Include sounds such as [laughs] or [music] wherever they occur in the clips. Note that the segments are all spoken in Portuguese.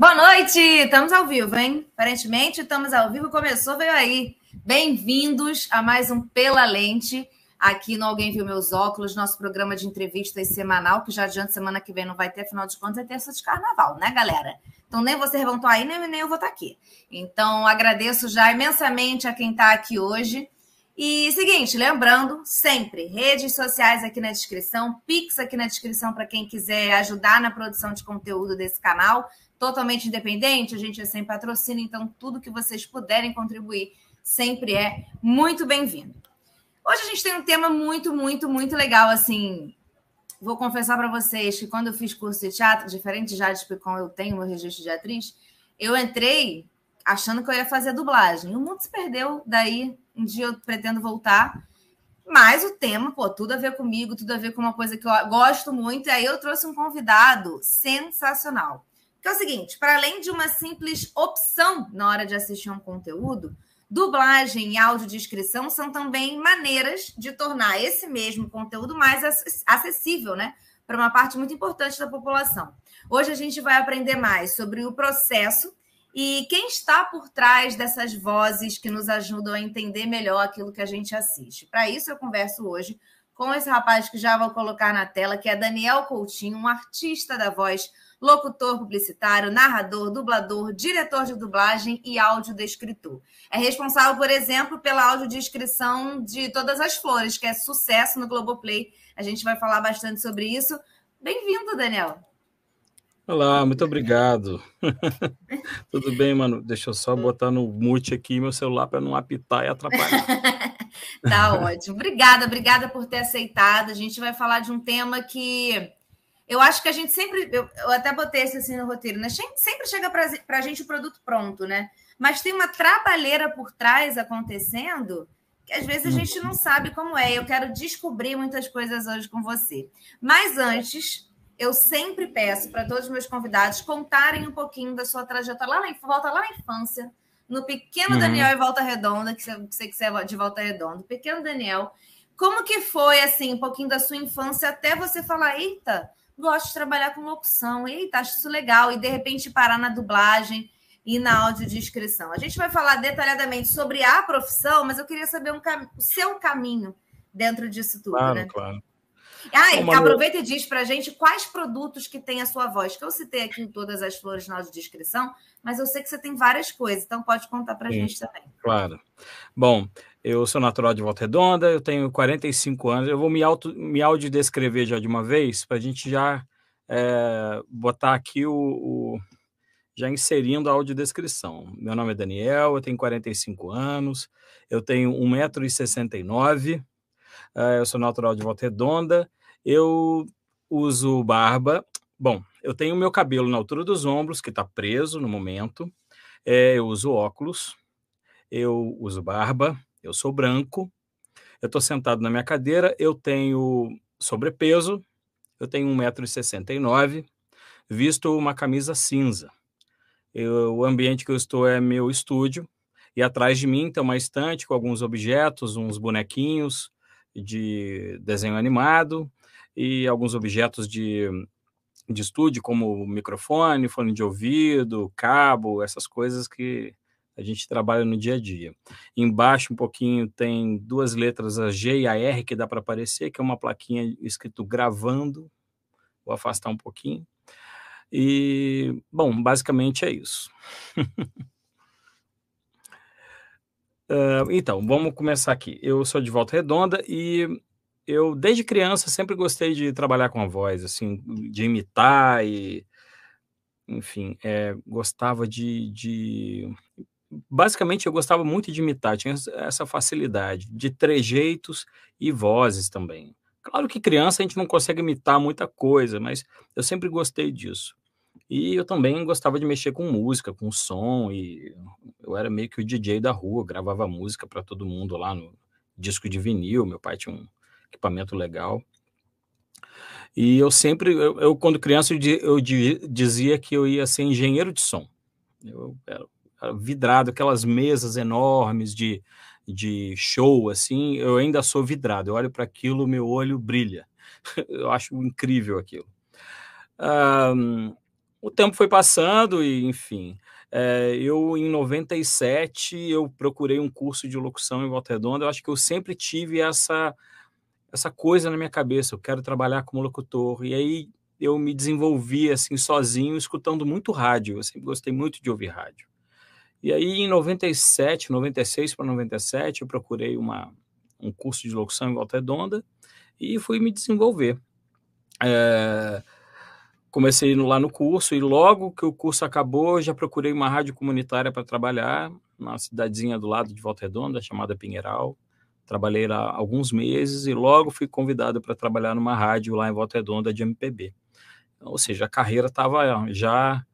Boa noite! Estamos ao vivo, hein? Aparentemente, estamos ao vivo. Começou, veio aí. Bem-vindos a mais um Pela Lente, aqui no Alguém Viu Meus Óculos, nosso programa de entrevistas semanal, que já adianta semana que vem não vai ter, afinal de contas, é terça de carnaval, né, galera? Então, nem vocês vão estar aí, nem, nem eu vou estar aqui. Então, agradeço já imensamente a quem está aqui hoje. E seguinte, lembrando, sempre, redes sociais aqui na descrição, Pix aqui na descrição para quem quiser ajudar na produção de conteúdo desse canal totalmente independente, a gente é sem patrocínio, então tudo que vocês puderem contribuir sempre é muito bem-vindo. Hoje a gente tem um tema muito, muito, muito legal, assim, vou confessar para vocês que quando eu fiz curso de teatro, diferente já de como eu tenho meu registro de atriz, eu entrei achando que eu ia fazer dublagem. O mundo se perdeu, daí um dia eu pretendo voltar, mas o tema, pô, tudo a ver comigo, tudo a ver com uma coisa que eu gosto muito, e aí eu trouxe um convidado sensacional. Que é o seguinte: para além de uma simples opção na hora de assistir um conteúdo, dublagem e audiodescrição são também maneiras de tornar esse mesmo conteúdo mais acessível, né? Para uma parte muito importante da população. Hoje a gente vai aprender mais sobre o processo e quem está por trás dessas vozes que nos ajudam a entender melhor aquilo que a gente assiste. Para isso, eu converso hoje com esse rapaz que já vou colocar na tela, que é Daniel Coutinho, um artista da voz locutor publicitário, narrador, dublador, diretor de dublagem e audiodescritor. É responsável, por exemplo, pela audiodescrição de Todas as Flores, que é sucesso no Globoplay. A gente vai falar bastante sobre isso. Bem-vindo, Daniel. Olá, muito obrigado. [laughs] Tudo bem, mano? Deixa eu só botar no mute aqui meu celular para não apitar e atrapalhar. [laughs] tá ótimo. Obrigada, obrigada por ter aceitado. A gente vai falar de um tema que eu acho que a gente sempre, eu, eu até botei esse assim no roteiro, né? Sempre chega para a gente o produto pronto, né? Mas tem uma trabalheira por trás acontecendo que às vezes a gente não sabe como é. Eu quero descobrir muitas coisas hoje com você. Mas antes, eu sempre peço para todos os meus convidados contarem um pouquinho da sua trajetória lá na, volta lá na infância, no pequeno uhum. Daniel e Volta Redonda, que você quiser de Volta Redonda, pequeno Daniel. Como que foi assim, um pouquinho da sua infância até você falar, eita, gosto de trabalhar com locução. Eita, acho isso legal. E de repente parar na dublagem e na audiodescrição. A gente vai falar detalhadamente sobre a profissão, mas eu queria saber um cam... o seu caminho dentro disso tudo, claro, né? Claro. Ah, e aproveita e diz para a gente quais produtos que tem a sua voz, que eu citei aqui em todas as flores na audiodescrição, mas eu sei que você tem várias coisas, então pode contar para a gente também. Claro. Bom, eu sou natural de Volta Redonda, eu tenho 45 anos. Eu vou me, auto, me audiodescrever já de uma vez, para a gente já é, botar aqui o, o, já inserindo a audiodescrição. Meu nome é Daniel, eu tenho 45 anos, eu tenho 1,69m, é, eu sou natural de Volta Redonda, eu uso barba. Bom, eu tenho meu cabelo na altura dos ombros, que está preso no momento. É, eu uso óculos, eu uso barba, eu sou branco, eu estou sentado na minha cadeira, eu tenho sobrepeso, eu tenho 1,69m, visto uma camisa cinza. Eu, o ambiente que eu estou é meu estúdio, e atrás de mim tem uma estante com alguns objetos, uns bonequinhos de desenho animado e alguns objetos de, de estúdio, como microfone, fone de ouvido, cabo, essas coisas que a gente trabalha no dia a dia. Embaixo um pouquinho tem duas letras, a G e a R, que dá para aparecer, que é uma plaquinha escrito gravando. Vou afastar um pouquinho. E, bom, basicamente é isso. uh, [laughs] então, vamos começar aqui. Eu sou de Volta Redonda e eu, desde criança, sempre gostei de trabalhar com a voz, assim, de imitar e enfim, é, gostava de, de basicamente eu gostava muito de imitar, tinha essa facilidade de trejeitos e vozes também. Claro que criança a gente não consegue imitar muita coisa, mas eu sempre gostei disso. E eu também gostava de mexer com música, com som, e eu era meio que o DJ da rua, gravava música para todo mundo lá no disco de vinil, meu pai tinha um equipamento legal. E eu sempre, eu, eu quando criança, eu, eu dizia que eu ia ser engenheiro de som. Eu era vidrado, aquelas mesas enormes de, de show, assim, eu ainda sou vidrado. Eu olho para aquilo, meu olho brilha. [laughs] eu acho incrível aquilo. Um, o tempo foi passando e, enfim, é, eu em 97 eu procurei um curso de locução em Volta Redonda. Eu acho que eu sempre tive essa essa coisa na minha cabeça. Eu quero trabalhar como locutor. E aí eu me desenvolvi assim sozinho, escutando muito rádio. Eu sempre gostei muito de ouvir rádio. E aí em 97, 96 para 97, eu procurei uma um curso de locução em Volta Redonda e fui me desenvolver. É, comecei lá no curso e logo que o curso acabou, já procurei uma rádio comunitária para trabalhar na cidadezinha do lado de Volta Redonda, chamada Pinheiral. Trabalhei lá alguns meses e logo fui convidado para trabalhar numa rádio lá em Volta Redonda de MPB. Ou seja, a carreira estava já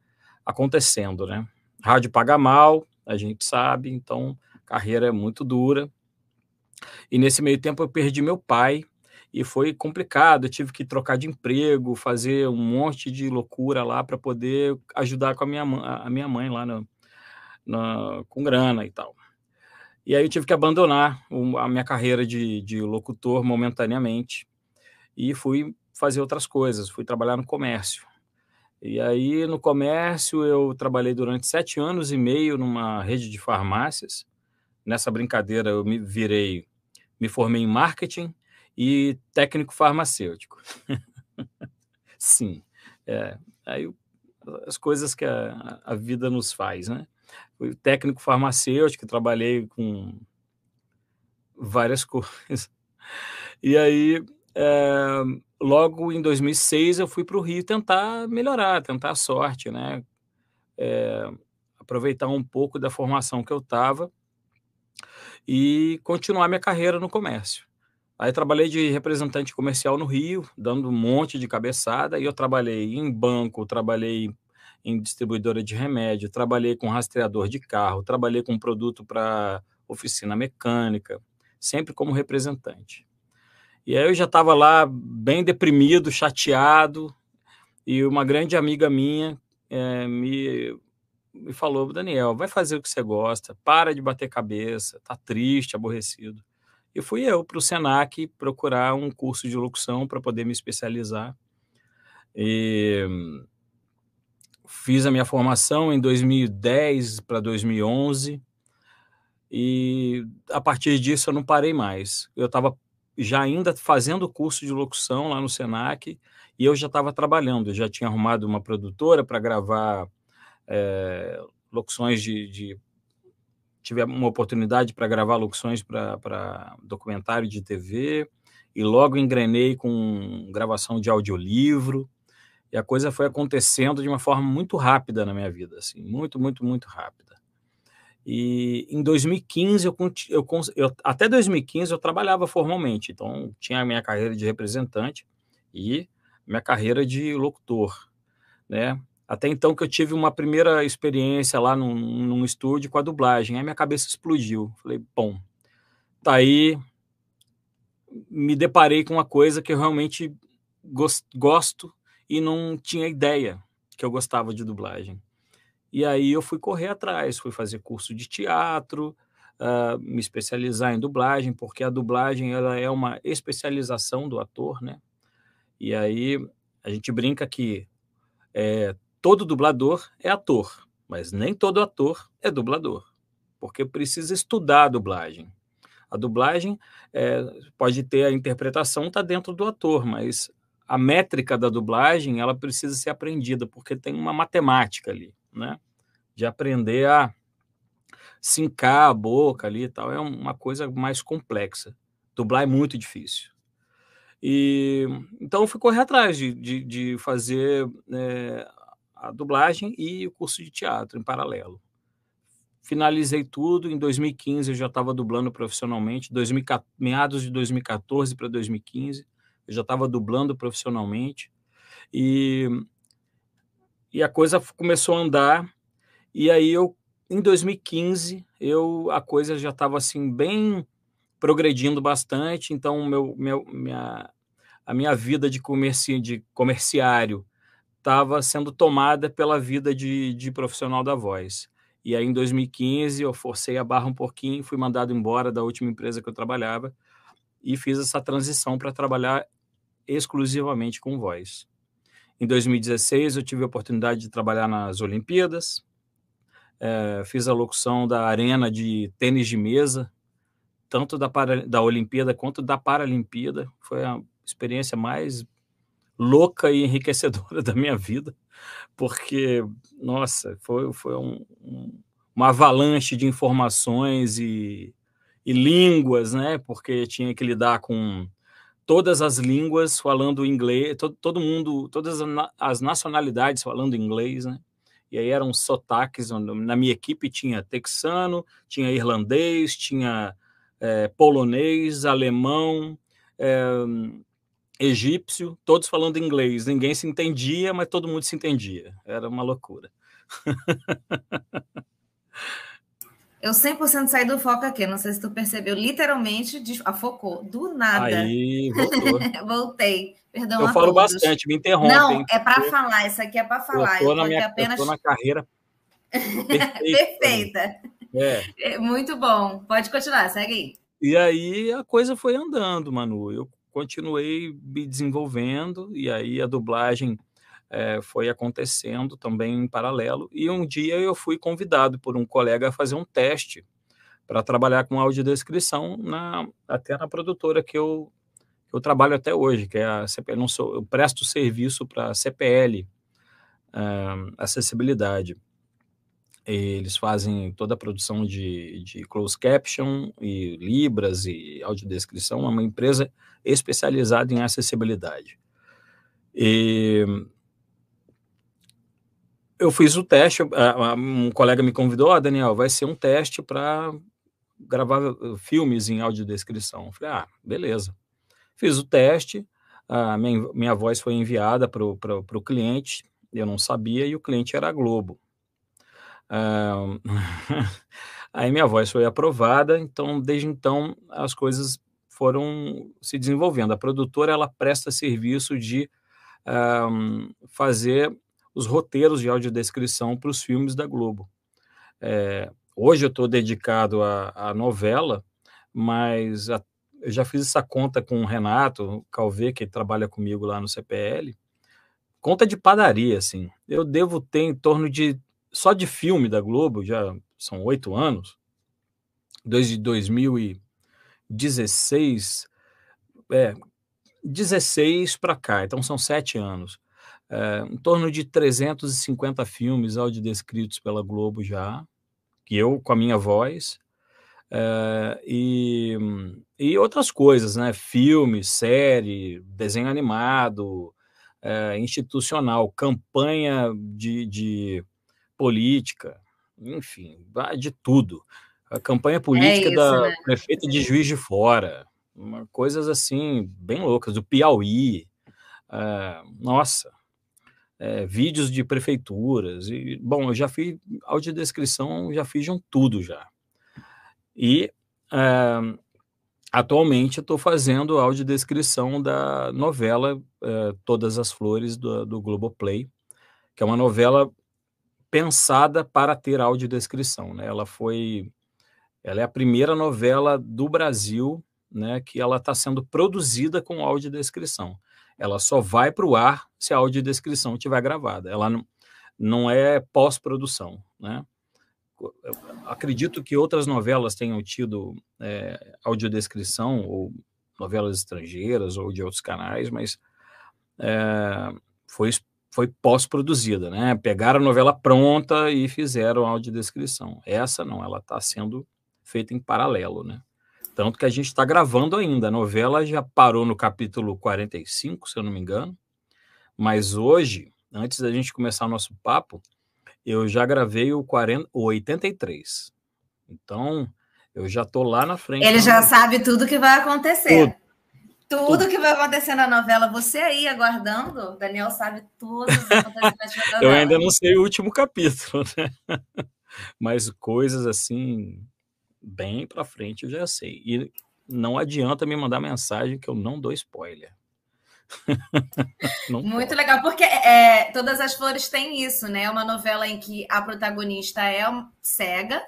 acontecendo, né? Rádio paga mal, a gente sabe, então carreira é muito dura. E nesse meio tempo eu perdi meu pai, e foi complicado. Eu tive que trocar de emprego, fazer um monte de loucura lá para poder ajudar com a minha, a minha mãe lá no, na, com grana e tal. E aí eu tive que abandonar a minha carreira de, de locutor momentaneamente e fui fazer outras coisas, fui trabalhar no comércio. E aí no comércio eu trabalhei durante sete anos e meio numa rede de farmácias. Nessa brincadeira eu me virei, me formei em marketing e técnico farmacêutico. [laughs] Sim, é, aí as coisas que a, a, vida nos faz, né? Fui técnico farmacêutico, trabalhei com várias [laughs] coisas. E aí, é, logo em 2006, eu fui para o Rio tentar melhorar, tentar a sorte, né? É, aproveitar um pouco da formação que eu estava e continuar minha carreira no comércio. Aí trabalhei de representante comercial no Rio, dando um monte de cabeçada, e eu trabalhei em banco, trabalhei em distribuidora de remédio, trabalhei com rastreador de carro, trabalhei com produto para oficina mecânica, sempre como representante. E aí eu já estava lá bem deprimido, chateado, e uma grande amiga minha é, me, me falou, Daniel, vai fazer o que você gosta, para de bater cabeça, tá triste, aborrecido. E fui eu para o Senac procurar um curso de locução para poder me especializar. E fiz a minha formação em 2010 para 2011 e a partir disso eu não parei mais. Eu estava já ainda fazendo curso de locução lá no Senac e eu já estava trabalhando, eu já tinha arrumado uma produtora para gravar é, locuções de, de tive uma oportunidade para gravar locuções para documentário de TV e logo engrenei com gravação de audiolivro e a coisa foi acontecendo de uma forma muito rápida na minha vida, assim, muito, muito, muito rápida. E em 2015 eu, eu, eu até 2015 eu trabalhava formalmente, então tinha a minha carreira de representante e minha carreira de locutor, né? Até então que eu tive uma primeira experiência lá num, num estúdio com a dublagem, aí minha cabeça explodiu. Falei, bom, tá aí, me deparei com uma coisa que eu realmente gosto e não tinha ideia que eu gostava de dublagem. E aí eu fui correr atrás, fui fazer curso de teatro, uh, me especializar em dublagem, porque a dublagem ela é uma especialização do ator, né? E aí a gente brinca que é, todo dublador é ator, mas nem todo ator é dublador, porque precisa estudar a dublagem. A dublagem é, pode ter a interpretação está dentro do ator, mas a métrica da dublagem ela precisa ser aprendida porque tem uma matemática ali, né? De aprender a sincar a boca ali e tal é uma coisa mais complexa. Dublar é muito difícil. E então fui correr atrás de, de, de fazer é, a dublagem e o curso de teatro em paralelo. Finalizei tudo, em 2015 eu já estava dublando profissionalmente, 2014, meados de 2014 para 2015, eu já estava dublando profissionalmente, e, e a coisa começou a andar, e aí eu, em 2015, eu, a coisa já estava assim, bem progredindo bastante, então meu, meu, minha, a minha vida de, comerci, de comerciário estava sendo tomada pela vida de, de profissional da voz. E aí, em 2015, eu forcei a barra um pouquinho, fui mandado embora da última empresa que eu trabalhava e fiz essa transição para trabalhar exclusivamente com voz. Em 2016, eu tive a oportunidade de trabalhar nas Olimpíadas, é, fiz a locução da arena de tênis de mesa, tanto da, para, da Olimpíada quanto da Paralimpíada. Foi a experiência mais louca e enriquecedora [laughs] da minha vida, porque, nossa, foi, foi um, um, uma avalanche de informações e, e línguas, né? Porque tinha que lidar com todas as línguas falando inglês, todo, todo mundo, todas as nacionalidades falando inglês, né? E aí eram sotaques, na minha equipe tinha texano, tinha irlandês, tinha é, polonês, alemão, é, egípcio, todos falando inglês. Ninguém se entendia, mas todo mundo se entendia. Era uma loucura. [laughs] Eu 100% saí do foco aqui, não sei se tu percebeu, literalmente afocou, do nada. Aí, voltou. [laughs] Voltei. Perdão Eu falo todos. bastante, me interrompe. Não, é para falar, isso aqui é para falar. Eu tô, na minha, apenas... na carreira [laughs] perfeita. perfeita. É. é. Muito bom. Pode continuar, segue aí. E aí a coisa foi andando, Manu. Eu continuei me desenvolvendo e aí a dublagem é, foi acontecendo também em paralelo. E um dia eu fui convidado por um colega a fazer um teste para trabalhar com audiodescrição na, até na produtora que eu, que eu trabalho até hoje, que é a CPL. Não sou, eu presto serviço para a CPL, uh, acessibilidade. Eles fazem toda a produção de, de closed caption e libras e audiodescrição. É uma empresa especializada em acessibilidade. E eu fiz o teste, um colega me convidou, ah, Daniel, vai ser um teste para gravar uh, filmes em audiodescrição. Eu falei, ah, beleza. Fiz o teste, a minha, minha voz foi enviada para o cliente, eu não sabia, e o cliente era a Globo. Uh, [laughs] aí minha voz foi aprovada, então desde então as coisas foram se desenvolvendo. A produtora ela presta serviço de uh, fazer os roteiros de audiodescrição para os filmes da Globo. É, hoje eu estou dedicado à, novela, mas a, eu já fiz essa conta com o Renato Calvê, que trabalha comigo lá no CPL, conta de padaria, assim. Eu devo ter em torno de só de filme da Globo, já são oito anos, desde 2016, é, 16 para cá, então são sete anos é, em torno de 350 filmes audiodescritos pela Globo já, que eu com a minha voz, é, e, e outras coisas, né? Filme, série, desenho animado, é, institucional, campanha de, de política, enfim, de tudo. A campanha política é isso, da né? prefeita de Juiz de Fora, coisas assim, bem loucas, do Piauí. É, nossa, é, vídeos de prefeituras. E, bom, eu já fiz audiodescrição, já fiz um tudo já. E é, atualmente estou fazendo audiodescrição da novela é, Todas as Flores do, do Globoplay, que é uma novela pensada para ter audiodescrição. Né? Ela foi. Ela é a primeira novela do Brasil né, que ela está sendo produzida com audiodescrição ela só vai para o ar se a audiodescrição estiver gravada. Ela não, não é pós-produção, né? Acredito que outras novelas tenham tido é, audiodescrição, ou novelas estrangeiras, ou de outros canais, mas é, foi, foi pós-produzida, né? Pegaram a novela pronta e fizeram audiodescrição. Essa não, ela está sendo feita em paralelo, né? Tanto que a gente está gravando ainda. A novela já parou no capítulo 45, se eu não me engano. Mas hoje, antes da gente começar o nosso papo, eu já gravei o, 40, o 83. Então, eu já estou lá na frente. Ele já sabe tudo que vai acontecer. Tudo. Tudo, que vai acontecer na novela, você aí aguardando, Daniel sabe tudo. [laughs] eu ainda não sei o último capítulo, né? [laughs] Mas coisas assim bem para frente eu já sei. E não adianta me mandar mensagem que eu não dou spoiler. [laughs] Muito pode. legal, porque é, Todas as Flores tem isso, né? É uma novela em que a protagonista é cega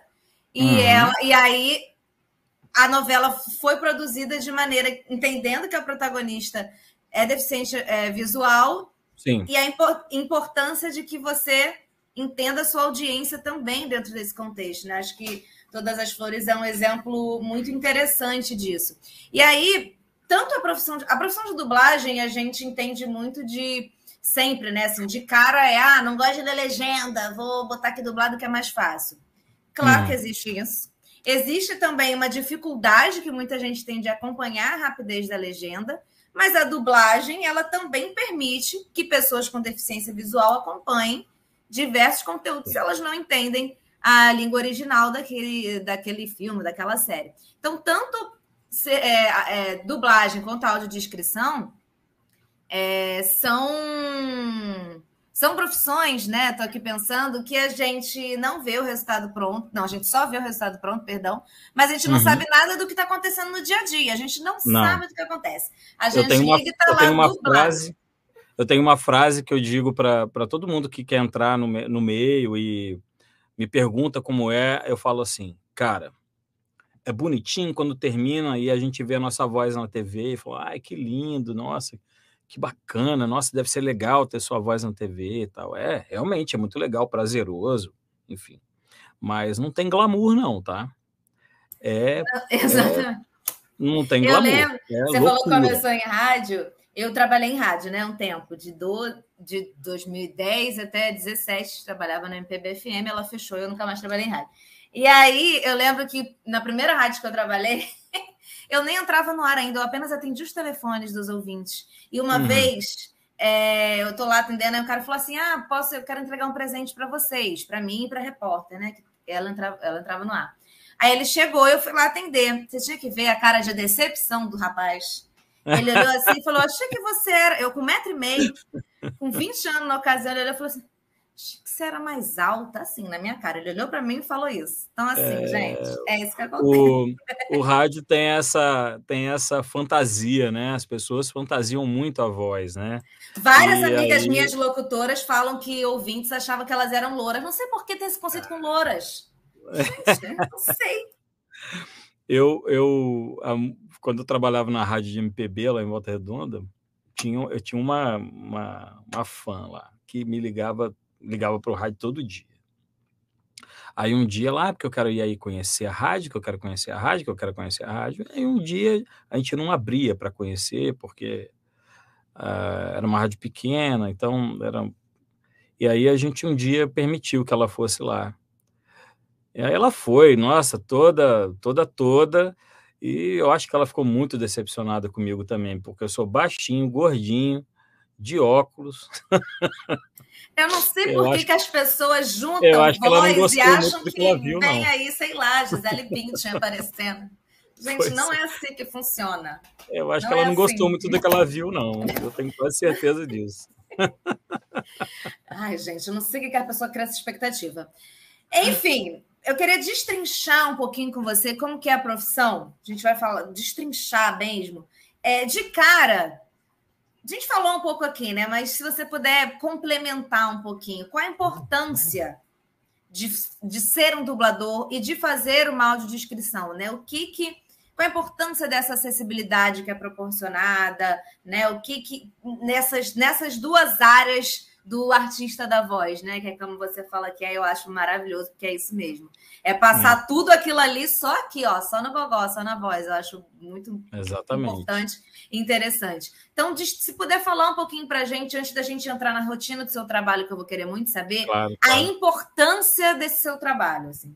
e, uhum. ela, e aí a novela foi produzida de maneira entendendo que a protagonista é deficiente é, visual, Sim. E a importância de que você entenda a sua audiência também dentro desse contexto. Né? Acho que Todas as Flores é um exemplo muito interessante disso. E aí, tanto a profissão de, a profissão de dublagem a gente entende muito de sempre, né? Assim, de cara é, ah, não gosto de ler legenda, vou botar aqui dublado que é mais fácil. Claro que uhum. existe isso. Existe também uma dificuldade que muita gente tem de acompanhar a rapidez da legenda, mas a dublagem ela também permite que pessoas com deficiência visual acompanhem diversos conteúdos se elas não entendem a língua original daquele, daquele filme, daquela série. Então, tanto se, é, é, dublagem quanto audiodescrição é, são são profissões, né? Estou aqui pensando que a gente não vê o resultado pronto. Não, a gente só vê o resultado pronto, perdão. Mas a gente não uhum. sabe nada do que está acontecendo no dia a dia. A gente não, não. sabe do que acontece. A gente eu tenho uma, liga e tá eu lá tenho uma frase. Eu tenho uma frase que eu digo para todo mundo que quer entrar no, no meio e me pergunta como é, eu falo assim, cara, é bonitinho quando termina e a gente vê a nossa voz na TV e fala, ai, que lindo, nossa, que bacana, nossa, deve ser legal ter sua voz na TV e tal. É, realmente, é muito legal, prazeroso, enfim. Mas não tem glamour, não, tá? É. [laughs] Exatamente. É, não tem glamour. Eu lembro, é você loucura. falou que começou em rádio. Eu trabalhei em rádio, né? Um tempo, de, do, de 2010 até 17, trabalhava na MPB-FM, ela fechou, eu nunca mais trabalhei em rádio. E aí eu lembro que na primeira rádio que eu trabalhei, [laughs] eu nem entrava no ar ainda, eu apenas atendi os telefones dos ouvintes. E uma uhum. vez é, eu tô lá atendendo, e o cara falou assim: Ah, posso, eu quero entregar um presente para vocês, para mim e para repórter, né? Ela entrava, ela entrava no ar. Aí ele chegou, eu fui lá atender. Você tinha que ver a cara de decepção do rapaz. Ele olhou assim e falou: Achei que você era. Eu com um metro e meio, com 20 anos na ocasião, ele olhou e falou assim: Achei que você era mais alta, assim, na minha cara. Ele olhou para mim e falou isso. Então, assim, é... gente, é isso que acontece. O, o rádio tem essa, tem essa fantasia, né? As pessoas fantasiam muito a voz, né? Várias e amigas aí... minhas locutoras falam que ouvintes achavam que elas eram louras. Não sei por que tem esse conceito com louras. Gente, não sei. [laughs] Eu, eu, quando eu trabalhava na rádio de MPB lá em Volta Redonda, tinha, eu tinha uma, uma, uma fã lá que me ligava ligava para o rádio todo dia. Aí um dia lá, porque eu quero ir aí conhecer a rádio, que eu quero conhecer a rádio, que eu quero conhecer a rádio. Aí um dia a gente não abria para conhecer, porque uh, era uma rádio pequena, então era. E aí a gente um dia permitiu que ela fosse lá. E aí ela foi, nossa, toda, toda, toda. E eu acho que ela ficou muito decepcionada comigo também, porque eu sou baixinho, gordinho, de óculos. Eu não sei por que, que as pessoas juntam voz e acham que, que viu, vem não. aí, sei lá, Gisele Bündchen aparecendo. Gente, pois não é. é assim que funciona. Eu acho não que ela é não assim. gostou muito do que ela viu, não. Eu tenho quase certeza disso. Ai, gente, eu não sei o que a pessoa cria essa expectativa. Enfim, eu queria destrinchar um pouquinho com você como que é a profissão. A gente vai falar, destrinchar mesmo. É, de cara, a gente falou um pouco aqui, né? Mas se você puder complementar um pouquinho, qual a importância de, de ser um dublador e de fazer uma audiodescrição, né? O que que qual a importância dessa acessibilidade que é proporcionada, né? O que que nessas nessas duas áreas do artista da voz, né? Que é como você fala que é, eu acho maravilhoso, porque é isso mesmo. É passar é. tudo aquilo ali só aqui, ó, só no gogó, só na voz. Eu acho muito Exatamente. importante e interessante. Então, se puder falar um pouquinho para a gente, antes da gente entrar na rotina do seu trabalho, que eu vou querer muito saber, claro, claro. a importância desse seu trabalho. Assim.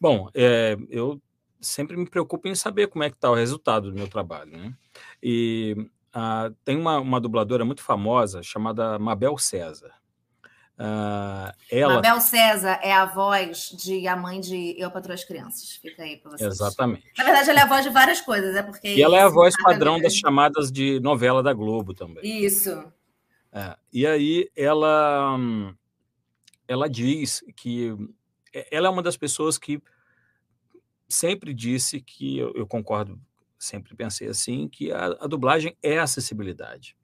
Bom, é, eu sempre me preocupo em saber como é que está o resultado do meu trabalho, né? E Uh, tem uma, uma dubladora muito famosa chamada Mabel César. Uh, ela... Mabel César é a voz de a mãe de Eu Patrulho as Crianças. Fica aí para vocês. Exatamente. Na verdade, ela é a voz de várias coisas, é porque. E ela é a voz padrão das chamadas de novela da Globo também. Isso. É, e aí ela, ela diz que ela é uma das pessoas que sempre disse que eu, eu concordo sempre pensei assim, que a, a dublagem é acessibilidade.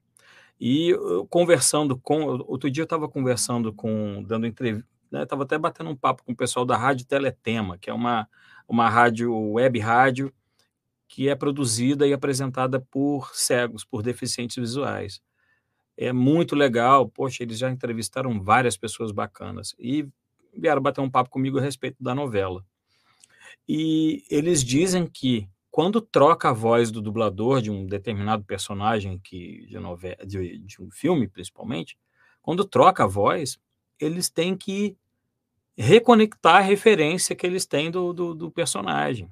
E eu, conversando com. Outro dia eu estava conversando com. dando entrevista. Estava né, até batendo um papo com o pessoal da Rádio Teletema, que é uma, uma rádio, web rádio, que é produzida e apresentada por cegos, por deficientes visuais. é muito legal. Poxa, eles já entrevistaram várias pessoas bacanas e vieram bater um papo comigo a respeito da novela. E eles dizem que quando troca a voz do dublador de um determinado personagem que de, de, de um filme, principalmente, quando troca a voz, eles têm que reconectar a referência que eles têm do, do, do personagem.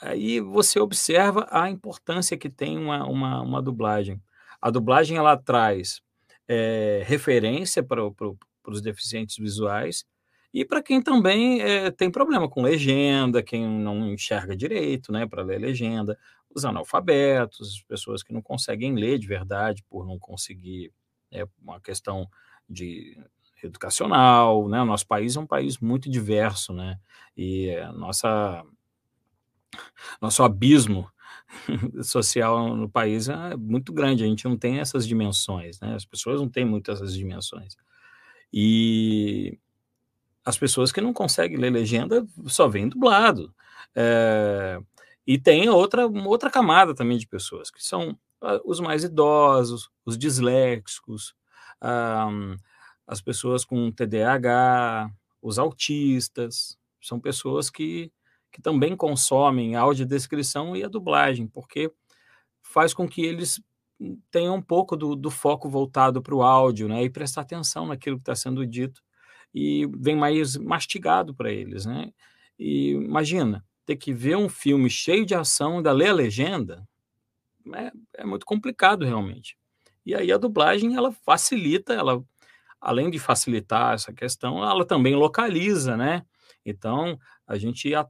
Aí você observa a importância que tem uma, uma, uma dublagem. A dublagem ela traz é, referência para, para, para os deficientes visuais e para quem também é, tem problema com legenda, quem não enxerga direito, né, para ler legenda, os analfabetos, pessoas que não conseguem ler de verdade por não conseguir é uma questão de educacional, né? O nosso país é um país muito diverso, né? E nossa nosso abismo [laughs] social no país é muito grande, a gente não tem essas dimensões, né? As pessoas não têm muitas essas dimensões. E as pessoas que não conseguem ler legenda só vêm dublado. É, e tem outra, outra camada também de pessoas, que são uh, os mais idosos, os disléxicos, uh, as pessoas com TDAH, os autistas, são pessoas que, que também consomem a audiodescrição e a dublagem, porque faz com que eles tenham um pouco do, do foco voltado para o áudio, né, e prestar atenção naquilo que está sendo dito, e vem mais mastigado para eles, né, e imagina, ter que ver um filme cheio de ação, ainda ler a legenda, é, é muito complicado realmente. E aí a dublagem, ela facilita, ela além de facilitar essa questão, ela também localiza, né? Então, a gente a,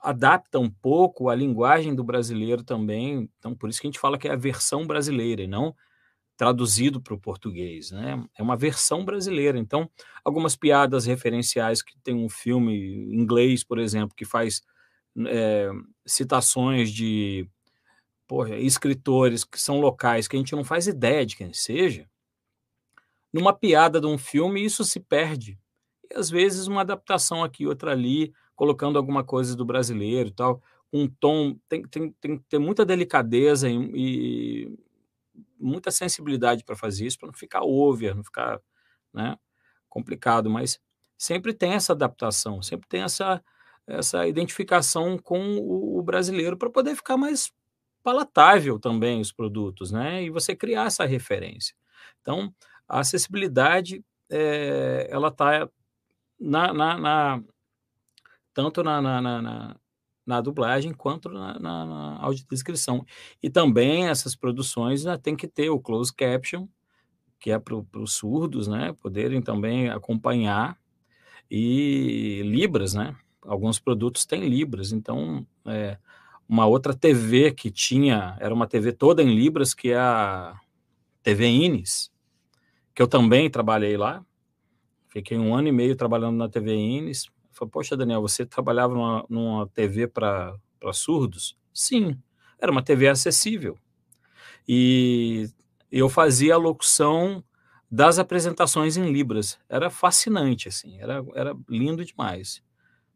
adapta um pouco a linguagem do brasileiro também. Então, por isso que a gente fala que é a versão brasileira e não traduzido para o português, né? É uma versão brasileira. Então, algumas piadas referenciais que tem um filme inglês, por exemplo, que faz é, citações de porra, escritores que são locais que a gente não faz ideia de quem seja, numa piada de um filme, isso se perde. E às vezes uma adaptação aqui, outra ali, colocando alguma coisa do brasileiro e tal, um tom, tem, tem, tem que ter muita delicadeza e, e muita sensibilidade para fazer isso, para não ficar over, não ficar né, complicado, mas sempre tem essa adaptação, sempre tem essa, essa identificação com o, o brasileiro para poder ficar mais palatável também os produtos, né? E você criar essa referência. Então, a acessibilidade é, ela está na, na, na, tanto na, na, na, na dublagem quanto na, na, na audiodescrição. E também essas produções né, tem que ter o closed caption, que é para os surdos, né, poderem também acompanhar, e libras, né, alguns produtos têm libras, então é, uma outra TV que tinha, era uma TV toda em libras, que é a TV Ines, que eu também trabalhei lá. Fiquei um ano e meio trabalhando na TV Ines. Falei, poxa, Daniel, você trabalhava numa, numa TV para surdos? Sim, era uma TV acessível. E eu fazia a locução das apresentações em Libras. Era fascinante, assim, era, era lindo demais.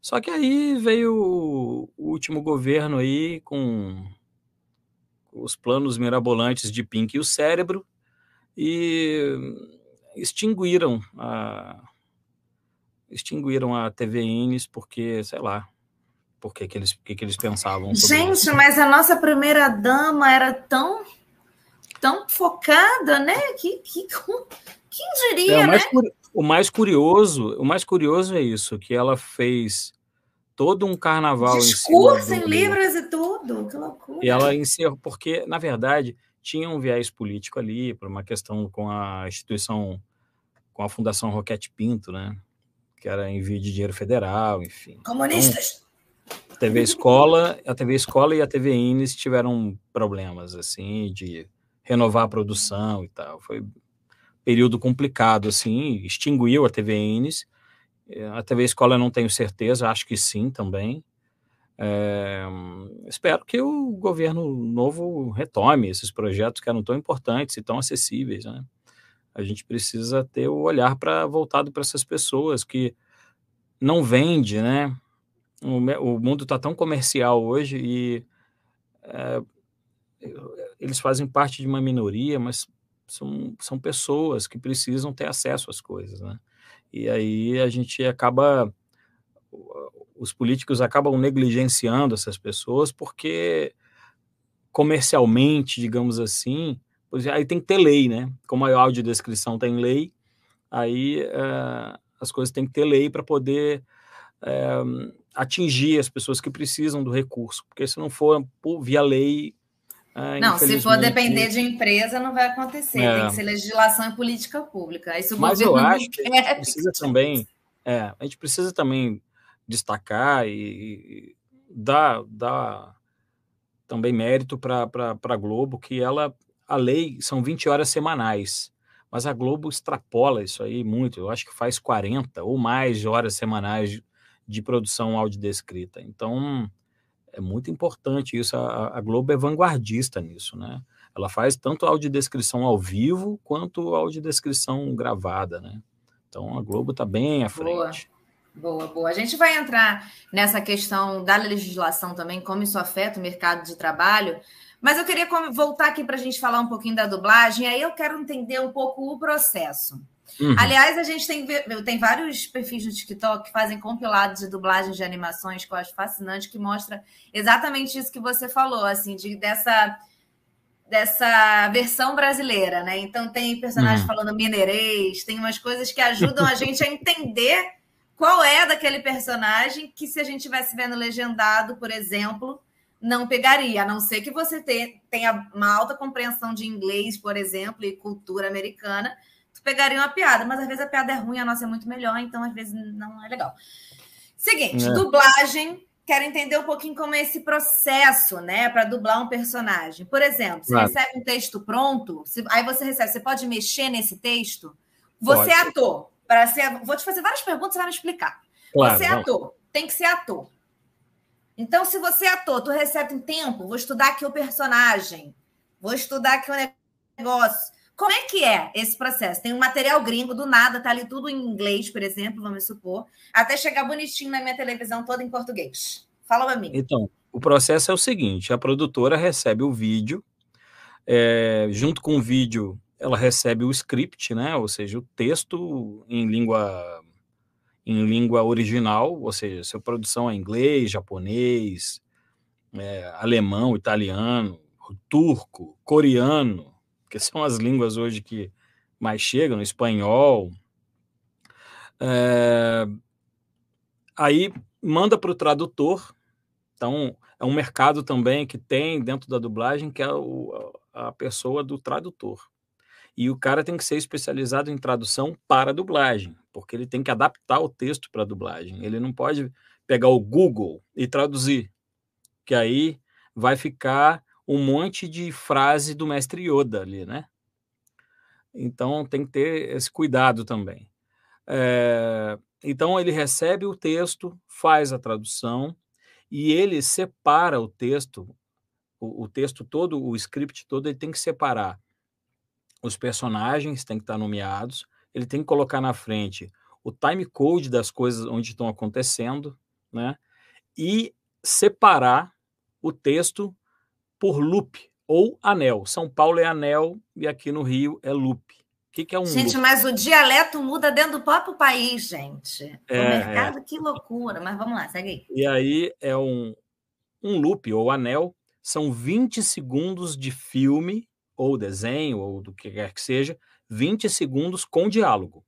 Só que aí veio o último governo aí com os planos mirabolantes de Pink e o cérebro, e extinguiram a extinguiram a TV Ines porque, sei lá, por que, eles, que, que eles pensavam. Gente, isso. mas a nossa primeira dama era tão tão focada, né? Que, que, quem diria, é, o mais, né? O mais curioso, o mais curioso é isso, que ela fez todo um carnaval Discurso em, em livros e tudo, que loucura. E ela encerrou, porque, na verdade, tinha um viés político ali, por uma questão com a instituição, com a Fundação Roquete Pinto, né? Que era envio de dinheiro federal, enfim. Comunistas! Então, a TV Escola, a TV Escola e a TV Ines tiveram problemas, assim, de renovar a produção e tal. Foi um período complicado, assim, extinguiu a TV Ines. A TV Escola não tenho certeza, acho que sim também. É, espero que o governo novo retome esses projetos que eram tão importantes e tão acessíveis. Né? A gente precisa ter o olhar para voltado para essas pessoas que não vende, né? O, o mundo está tão comercial hoje e é, eles fazem parte de uma minoria, mas são, são pessoas que precisam ter acesso às coisas, né? E aí a gente acaba, os políticos acabam negligenciando essas pessoas porque comercialmente, digamos assim, aí tem que ter lei, né? Como a audiodescrição tem lei, aí uh, as coisas têm que ter lei para poder uh, atingir as pessoas que precisam do recurso, porque se não for por, via lei. Uh, não, se for depender de empresa, não vai acontecer. É. Tem que ser legislação e política pública. Isso Mas eu acho que a gente precisa também, é, a gente precisa também destacar e, e dar, dar também mérito para a Globo, que ela, a lei são 20 horas semanais, mas a Globo extrapola isso aí muito, eu acho que faz 40 ou mais horas semanais de, produção audiodescrita. Então, é muito importante isso, a, a, Globo é vanguardista nisso, né? Ela faz tanto audiodescrição ao vivo quanto audiodescrição gravada, né? Então, a Globo está bem à frente. Boa. Boa, boa. A gente vai entrar nessa questão da legislação também, como isso afeta o mercado de trabalho. Mas eu queria voltar aqui para a gente falar um pouquinho da dublagem, aí eu quero entender um pouco o processo. Uhum. Aliás, a gente tem, tem vários perfis no TikTok que fazem compilados de dublagens de animações que eu acho fascinante, que mostra exatamente isso que você falou, assim, de, dessa, dessa versão brasileira, né? Então tem personagens uhum. falando mineirês, tem umas coisas que ajudam a gente a entender qual é daquele personagem que, se a gente tivesse vendo legendado, por exemplo, não pegaria, a não ser que você tenha uma alta compreensão de inglês, por exemplo, e cultura americana, tu pegaria uma piada, mas às vezes a piada é ruim, a nossa é muito melhor, então às vezes não é legal. Seguinte, é. dublagem. Quero entender um pouquinho como é esse processo, né, para dublar um personagem. Por exemplo, você claro. recebe um texto pronto, aí você recebe, você pode mexer nesse texto. Você pode. é ator, para ser. Vou te fazer várias perguntas, você vai me explicar. Claro, você é ator, tem que ser ator. Então, se você é ator, tu recebe um tempo, vou estudar aqui o personagem, vou estudar aqui o negócio. Como é que é esse processo? Tem um material gringo, do nada, tá ali tudo em inglês, por exemplo, vamos supor, até chegar bonitinho na minha televisão toda em português. Fala para mim. Então, o processo é o seguinte: a produtora recebe o vídeo, é, junto com o vídeo ela recebe o script, né? Ou seja, o texto em língua em língua original, ou seja, se a produção é inglês, japonês, é, alemão, italiano, turco, coreano, que são as línguas hoje que mais chegam, espanhol. É, aí manda para o tradutor. Então, é um mercado também que tem dentro da dublagem, que é o, a pessoa do tradutor. E o cara tem que ser especializado em tradução para dublagem, porque ele tem que adaptar o texto para dublagem. Ele não pode pegar o Google e traduzir, que aí vai ficar um monte de frase do mestre Yoda ali, né? Então tem que ter esse cuidado também. É, então ele recebe o texto, faz a tradução e ele separa o texto, o, o texto todo, o script todo, ele tem que separar os personagens têm que estar nomeados, ele tem que colocar na frente o time code das coisas onde estão acontecendo, né? E separar o texto por loop ou anel. São Paulo é anel e aqui no Rio é loop. O que, que é um Gente, loop? mas o dialeto muda dentro do próprio país, gente. É, o mercado, é. que loucura. Mas vamos lá, segue aí. E aí é um, um loop ou anel, são 20 segundos de filme ou desenho, ou do que quer que seja, 20 segundos com diálogo.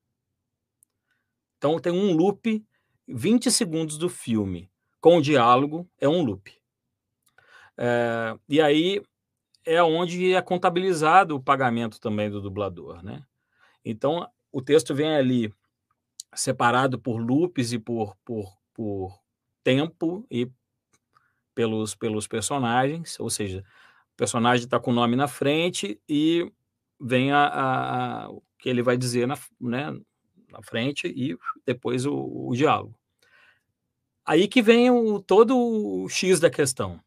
Então tem um loop, 20 segundos do filme com diálogo é um loop. É, e aí é onde é contabilizado o pagamento também do dublador, né? Então o texto vem ali separado por loops e por, por, por tempo e pelos, pelos personagens, ou seja, o personagem está com o nome na frente e vem a, a, a, o que ele vai dizer na, né, na frente e depois o, o diálogo. Aí que vem o, todo o X da questão.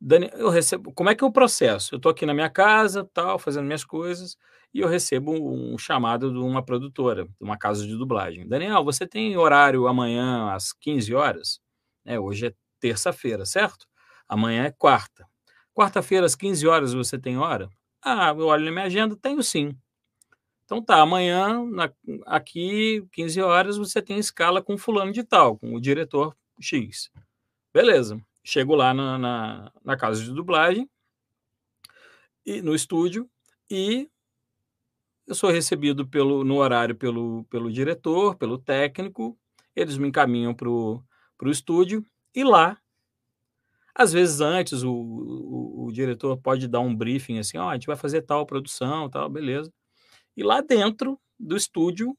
Dani, eu recebo, como é que é o processo? Eu estou aqui na minha casa, tal, fazendo minhas coisas, e eu recebo um chamado de uma produtora, de uma casa de dublagem. Daniel, você tem horário amanhã às 15 horas? É, hoje é terça-feira, certo? Amanhã é quarta. Quarta-feira, às 15 horas, você tem hora? Ah, eu olho na minha agenda, tenho sim. Então tá, amanhã, na, aqui, 15 horas, você tem escala com fulano de tal, com o diretor X. Beleza. Chego lá na, na, na casa de dublagem, e no estúdio, e eu sou recebido pelo, no horário pelo, pelo diretor, pelo técnico, eles me encaminham para o estúdio, e lá, às vezes antes, o, o, o, diretor pode dar um briefing assim, ó, oh, a gente vai fazer tal produção, tal, beleza. E lá dentro do estúdio,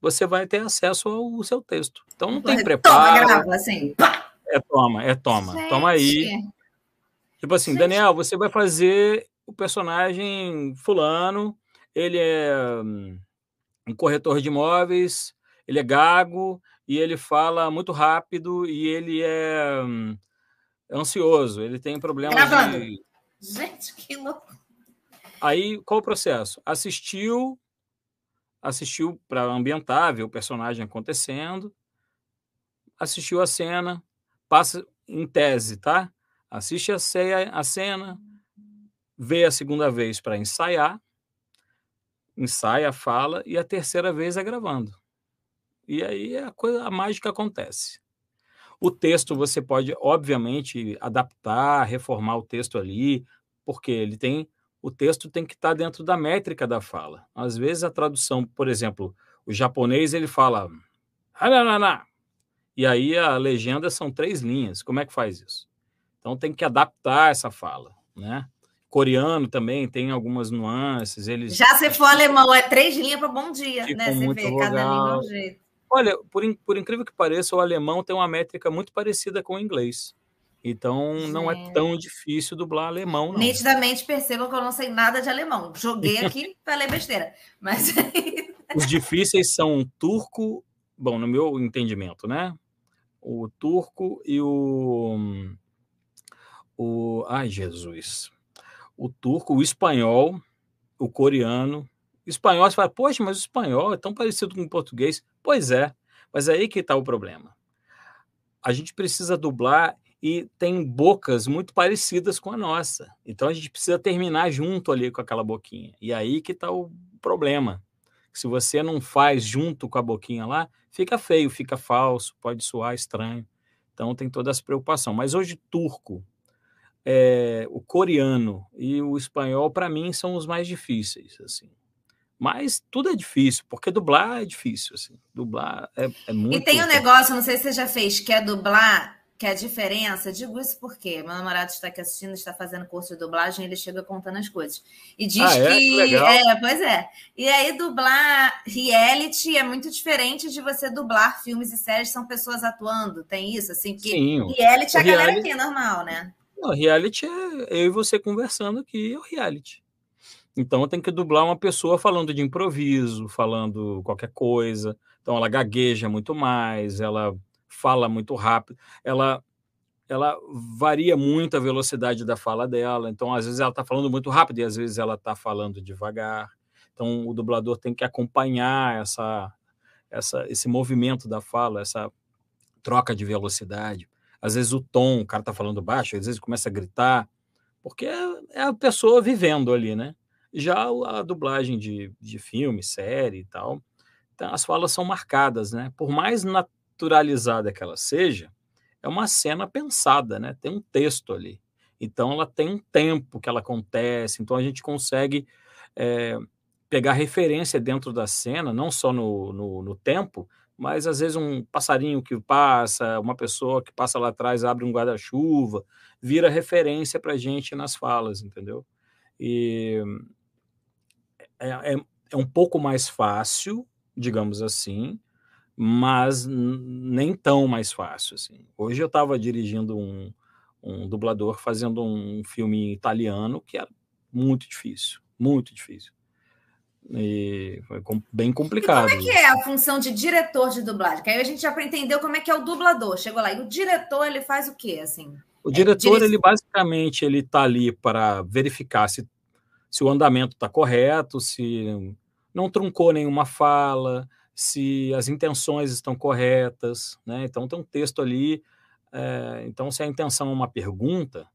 você vai ter acesso ao seu texto. Então não tem preparo. Toma, grava, assim. Pá! É toma, é toma. Gente. Toma aí. Tipo assim, Gente. Daniel, você vai fazer o personagem fulano, ele é hum, um corretor de imóveis, ele é gago e ele fala muito rápido e ele é, hum, ansioso, ele tem problemas Gravando. de... Gente, que louco. Aí, qual o processo? Assistiu, assistiu para ambientar, ver o personagem acontecendo, assistiu a cena, passa em tese, tá? Assiste a, ceia, a cena, vê a segunda vez para ensaiar, ensaia, fala, e a terceira vez é gravando. E aí a coisa, a mágica acontece. O texto você pode, obviamente, adaptar, reformar o texto ali, porque ele tem. O texto tem que estar dentro da métrica da fala. Às vezes a tradução, por exemplo, o japonês ele fala e aí a legenda são três linhas. Como é que faz isso? Então tem que adaptar essa fala, né? Coreano também tem algumas nuances. Eles já se for alemão é três linhas para bom dia, né? Você vê vogal. cada língua é um jeito. Olha, por, in, por incrível que pareça, o alemão tem uma métrica muito parecida com o inglês. Então não é tão difícil dublar alemão, não. Nitidamente percebam que eu não sei nada de alemão. Joguei aqui, [laughs] falei besteira. Mas [laughs] os difíceis são turco, bom, no meu entendimento, né? o turco e o. o ai, Jesus. O turco, o espanhol, o coreano. Espanhol, você fala, poxa, mas o espanhol é tão parecido com o português. Pois é, mas é aí que está o problema. A gente precisa dublar e tem bocas muito parecidas com a nossa. Então a gente precisa terminar junto ali com aquela boquinha. E aí que está o problema. Se você não faz junto com a boquinha lá, fica feio, fica falso, pode soar estranho. Então tem toda essa preocupação. Mas hoje, turco, é, o coreano e o espanhol, para mim, são os mais difíceis. assim. Mas tudo é difícil, porque dublar é difícil. Assim. Dublar é, é muito. E tem um negócio, não sei se você já fez, que é dublar que a diferença, digo isso porque meu namorado está aqui assistindo, está fazendo curso de dublagem, ele chega contando as coisas. E diz ah, é? que. É, pois é. E aí, dublar reality é muito diferente de você dublar filmes e séries, são pessoas atuando. Tem isso, assim, que Sim, reality é a galera reality... aqui é normal, né? Não, reality é eu e você conversando aqui, é o reality. Então tem que dublar uma pessoa falando de improviso, falando qualquer coisa. Então ela gagueja muito mais, ela fala muito rápido, ela ela varia muito a velocidade da fala dela. Então, às vezes ela está falando muito rápido e às vezes ela está falando devagar. Então, o dublador tem que acompanhar essa, essa, esse movimento da fala, essa troca de velocidade. Às vezes o tom, o cara está falando baixo, às vezes começa a gritar, porque é a pessoa vivendo ali, né? Já a dublagem de, de filme, série e tal, então, as falas são marcadas, né? Por mais na, naturalizada que ela seja, é uma cena pensada, né? Tem um texto ali. Então ela tem um tempo que ela acontece, então a gente consegue é, pegar referência dentro da cena, não só no, no, no, tempo, mas às vezes um passarinho que passa, uma pessoa que passa lá atrás abre um guarda-chuva, vira referência para a gente nas falas, entendeu? E é, é, é um pouco mais fácil, digamos assim, mas nem tão mais fácil. Assim. Hoje eu estava dirigindo um, um dublador fazendo um filme italiano que era muito difícil, muito difícil. E foi bem complicado. E como é que é a função de diretor de dublagem? Que aí a gente já entendeu como é que é o dublador. Chegou lá. E o diretor, ele faz o quê, assim? O diretor, é, ele basicamente, ele está ali para verificar se, se o andamento está correto, se não truncou nenhuma fala, se as intenções estão corretas, né? Então tem um texto ali. É, então, se a intenção é uma pergunta,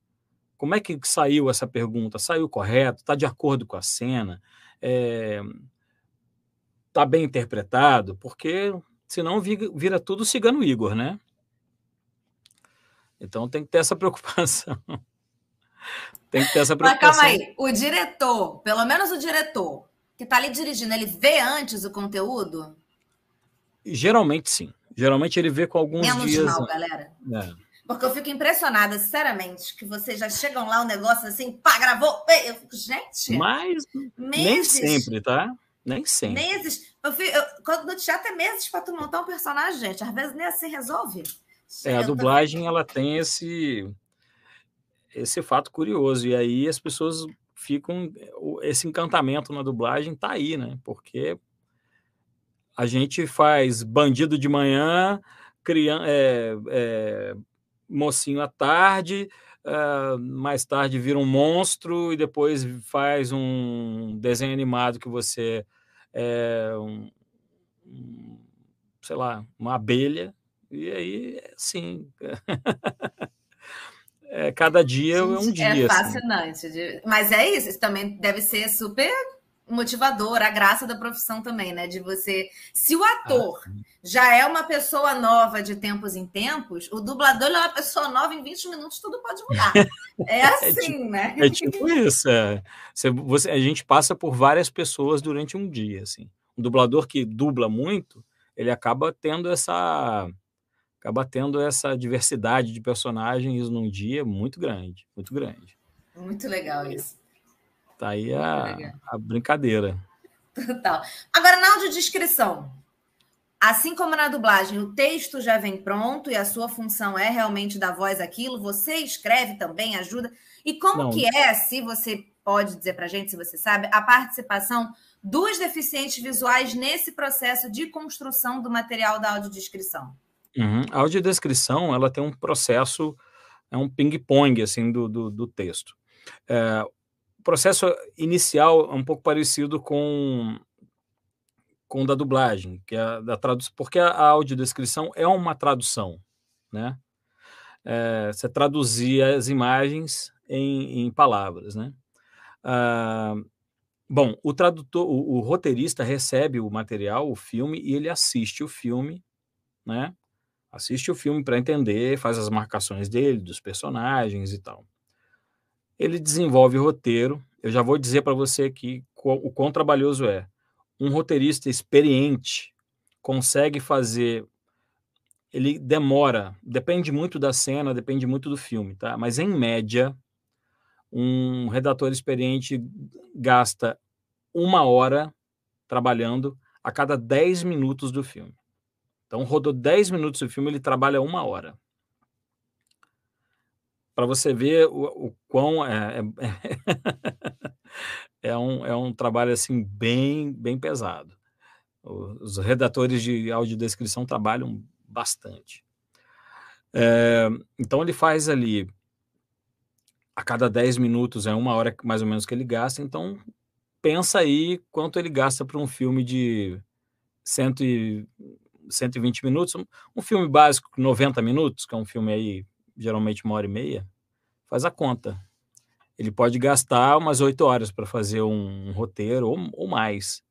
como é que saiu essa pergunta? Saiu correto? Está de acordo com a cena? Está é, bem interpretado? Porque senão vira, vira tudo cigano Igor, né? Então tem que ter essa [laughs] preocupação. Tem que ter essa preocupação. [laughs] Mas calma aí, o diretor, pelo menos o diretor, que está ali dirigindo, ele vê antes o conteúdo? Geralmente sim. Geralmente ele vê com alguns Menos dias. mal, galera. É. Porque eu fico impressionada, sinceramente, que vocês já chegam lá, o um negócio assim, pá, gravou. Eu fico, gente. Mas nem sempre, tá? Nem sempre. Meses. Eu fico, eu, quando no teatro é meses para tu montar um personagem, gente. Às vezes nem assim resolve. É, a dublagem ela tem esse esse fato curioso e aí as pessoas ficam esse encantamento na dublagem tá aí, né? Porque a gente faz bandido de manhã, criança, é, é, mocinho à tarde, uh, mais tarde vira um monstro e depois faz um desenho animado que você é um, sei lá, uma abelha e aí, sim. [laughs] é, cada dia é um dia. É fascinante. Assim. Mas é isso, isso também deve ser super motivador, a graça da profissão também, né? De você. Se o ator ah, já é uma pessoa nova de tempos em tempos, o dublador é uma pessoa nova, em 20 minutos tudo pode mudar. [laughs] É, é assim, é tipo, né? É tipo isso. É. Você, você, a gente passa por várias pessoas durante um dia, assim. Um dublador que dubla muito, ele acaba tendo essa acaba tendo essa diversidade de personagens num dia muito grande, muito grande. Muito legal isso. Tá aí a, a brincadeira. Total. Agora, na audiodescrição, assim como na dublagem, o texto já vem pronto e a sua função é realmente dar voz àquilo, você escreve também, ajuda. E como Não. que é, se você pode dizer para a gente, se você sabe, a participação dos deficientes visuais nesse processo de construção do material da audiodescrição? Uhum. A audiodescrição ela tem um processo, é um ping-pong assim, do, do, do texto. É, o processo inicial é um pouco parecido com com o da dublagem, que é da tradução, porque a audiodescrição é uma tradução, né? É, você traduzir as imagens em, em palavras, né? Ah, bom, o tradutor, o, o, roteirista recebe o material, o filme, e ele assiste o filme, né? Assiste o filme para entender, faz as marcações dele, dos personagens e tal. Ele desenvolve o roteiro. Eu já vou dizer para você que o quão trabalhoso é. Um roteirista experiente consegue fazer. Ele demora, depende muito da cena, depende muito do filme, tá? Mas em média, um redator experiente gasta uma hora trabalhando a cada 10 minutos do filme. Então, rodou 10 minutos o filme, ele trabalha uma hora. Para você ver o, o quão é, é, [laughs] é, um, é um trabalho assim bem, bem pesado. Os redatores de audiodescrição trabalham bastante. É, então ele faz ali a cada 10 minutos, é uma hora mais ou menos que ele gasta, então pensa aí quanto ele gasta para um filme de 100 120 minutos, um filme básico, 90 minutos, que é um filme aí, geralmente uma hora e meia, faz a conta. Ele pode gastar umas oito horas para fazer um, um roteiro ou, ou, mais.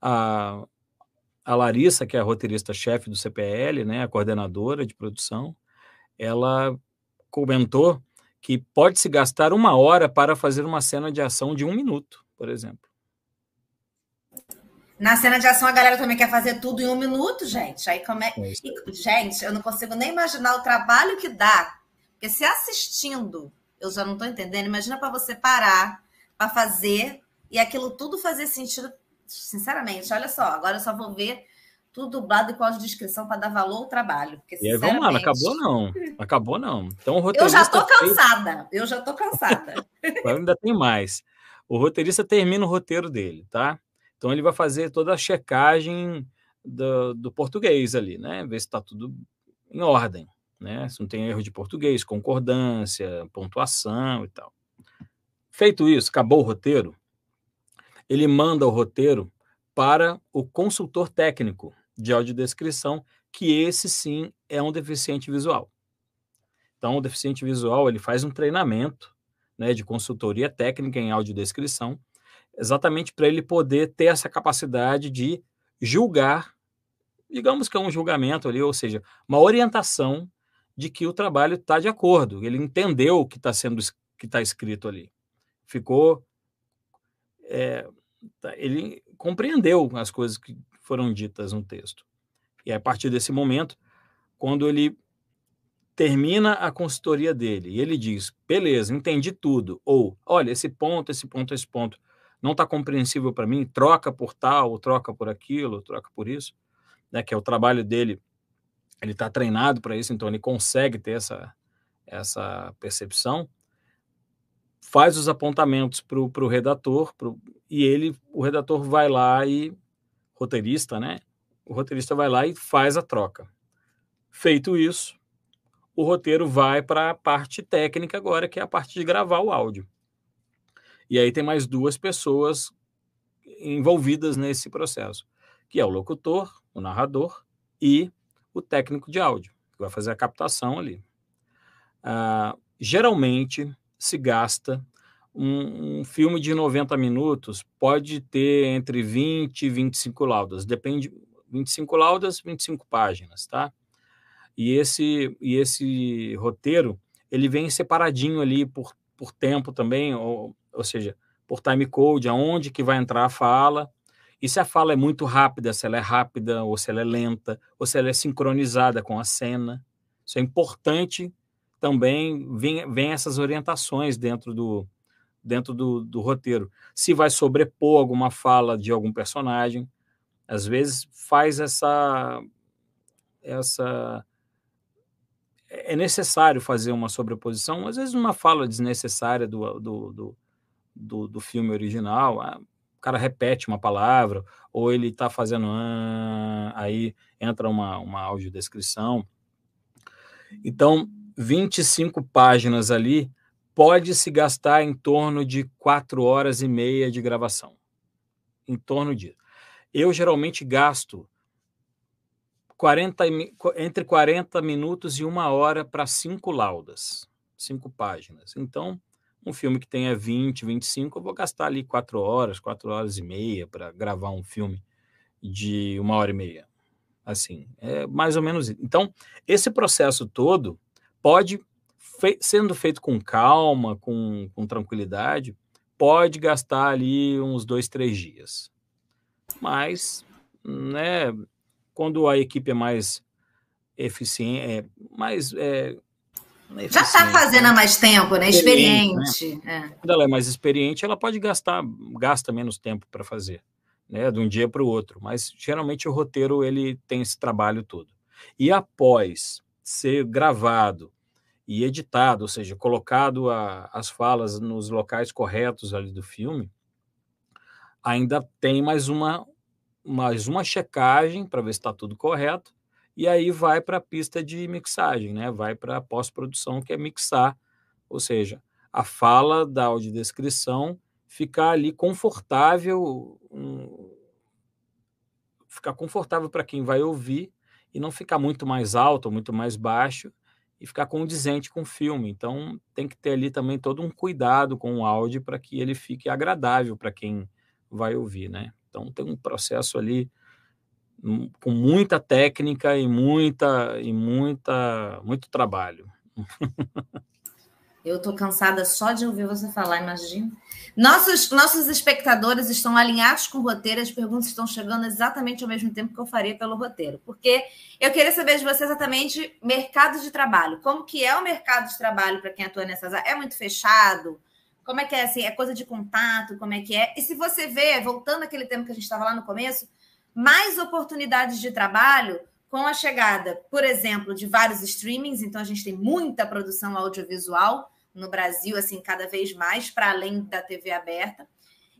A, a Larissa, que é a roteirista-chefe do CPL, né, a coordenadora de produção, ela comentou que pode se gastar uma hora para fazer uma cena de ação de um minuto, por exemplo. Na cena de ação, a galera também quer fazer tudo em um minuto, gente. Aí como é. E, gente, eu não consigo nem imaginar o trabalho que dá. Porque se assistindo, eu já não estou entendendo. Imagina para você parar para fazer e aquilo tudo fazer sentido. Sinceramente, olha só, agora eu só vou ver tudo dublado e com a descrição para dar valor ao trabalho. Porque, e aí, vamos lá, não acabou não. Acabou não. Então, o eu já estou cansada. Fez... Eu já estou cansada. [laughs] ainda tem mais. O roteirista termina o roteiro dele, tá? Então ele vai fazer toda a checagem do, do português ali, né? Ver se está tudo em ordem, né? Se não tem erro de português, concordância, pontuação e tal. Feito isso, acabou o roteiro, ele manda o roteiro para o consultor técnico de audiodescrição, que esse sim é um deficiente visual. Então, o deficiente visual ele faz um treinamento né, de consultoria técnica em audiodescrição, exatamente para ele poder ter essa capacidade de julgar, digamos que é um julgamento ali, ou seja, uma orientação de que o trabalho está de acordo. Ele entendeu o que está sendo que está escrito ali. Ficou. É, ele compreendeu as coisas que foram ditas no texto. E a partir desse momento, quando ele termina a consultoria dele e ele diz: beleza, entendi tudo, ou olha, esse ponto, esse ponto, esse ponto não está compreensível para mim, troca por tal, ou troca por aquilo, ou troca por isso, né, que é o trabalho dele ele está treinado para isso, então ele consegue ter essa, essa percepção, faz os apontamentos para o redator, pro, e ele, o redator vai lá e, roteirista, né? O roteirista vai lá e faz a troca. Feito isso, o roteiro vai para a parte técnica agora, que é a parte de gravar o áudio. E aí tem mais duas pessoas envolvidas nesse processo, que é o locutor, o narrador e o técnico de áudio, que vai fazer a captação ali. Ah, geralmente se gasta um, um, filme de 90 minutos, pode ter entre 20 e 25 laudas, depende, 25 laudas, 25 páginas, tá? E esse, e esse roteiro, ele vem separadinho ali por, por tempo também, ou, ou seja, por time code, aonde que vai entrar a fala, e se a fala é muito rápida, se ela é rápida, ou se ela é lenta, ou se ela é sincronizada com a cena. Isso é importante também, vem, vem essas orientações dentro do, dentro do, do roteiro. Se vai sobrepor alguma fala de algum personagem, às vezes faz essa essa é necessário fazer uma sobreposição, às vezes uma fala desnecessária do, do, do, do, do filme original, ah, cara repete uma palavra, ou ele está fazendo ah, aí entra uma, uma audiodescrição. Então, 25 páginas ali pode se gastar em torno de quatro horas e meia de gravação. Em torno disso. Eu geralmente gasto 40, entre 40 minutos e uma hora para cinco laudas, cinco páginas. Então, um filme que tenha 20, 25, eu vou gastar ali quatro horas, quatro horas e meia para gravar um filme de uma hora e meia. Assim, é mais ou menos isso. Então, esse processo todo pode, fe sendo feito com calma, com, com tranquilidade, pode gastar ali uns dois, três dias. Mas, né, quando a equipe é mais eficiente, é, mais é, já está fazendo há mais tempo, né? Experiente. Né? É. Quando ela é mais experiente, ela pode gastar, gasta menos tempo para fazer, né? De um dia para o outro. Mas geralmente o roteiro ele tem esse trabalho todo. E após ser gravado e editado, ou seja, colocado a, as falas nos locais corretos ali do filme, ainda tem mais uma mais uma checagem para ver se está tudo correto e aí vai para a pista de mixagem, né? vai para a pós-produção, que é mixar, ou seja, a fala da audiodescrição ficar ali confortável, um, ficar confortável para quem vai ouvir e não ficar muito mais alto muito mais baixo e ficar condizente com o filme. Então, tem que ter ali também todo um cuidado com o áudio para que ele fique agradável para quem vai ouvir, né? Então, tem um processo ali com muita técnica e muita e muita muito trabalho. Eu estou cansada só de ouvir você falar, imagina. Nossos, nossos espectadores estão alinhados com o roteiro, as perguntas estão chegando exatamente ao mesmo tempo que eu faria pelo roteiro. Porque eu queria saber de você exatamente mercado de trabalho. Como que é o mercado de trabalho para quem atua nessas áreas? É muito fechado? Como é que é assim? É coisa de contato? Como é que é? E se você vê, voltando àquele tema que a gente estava lá no começo, mais oportunidades de trabalho com a chegada, por exemplo, de vários streamings. Então, a gente tem muita produção audiovisual no Brasil, assim, cada vez mais, para além da TV aberta.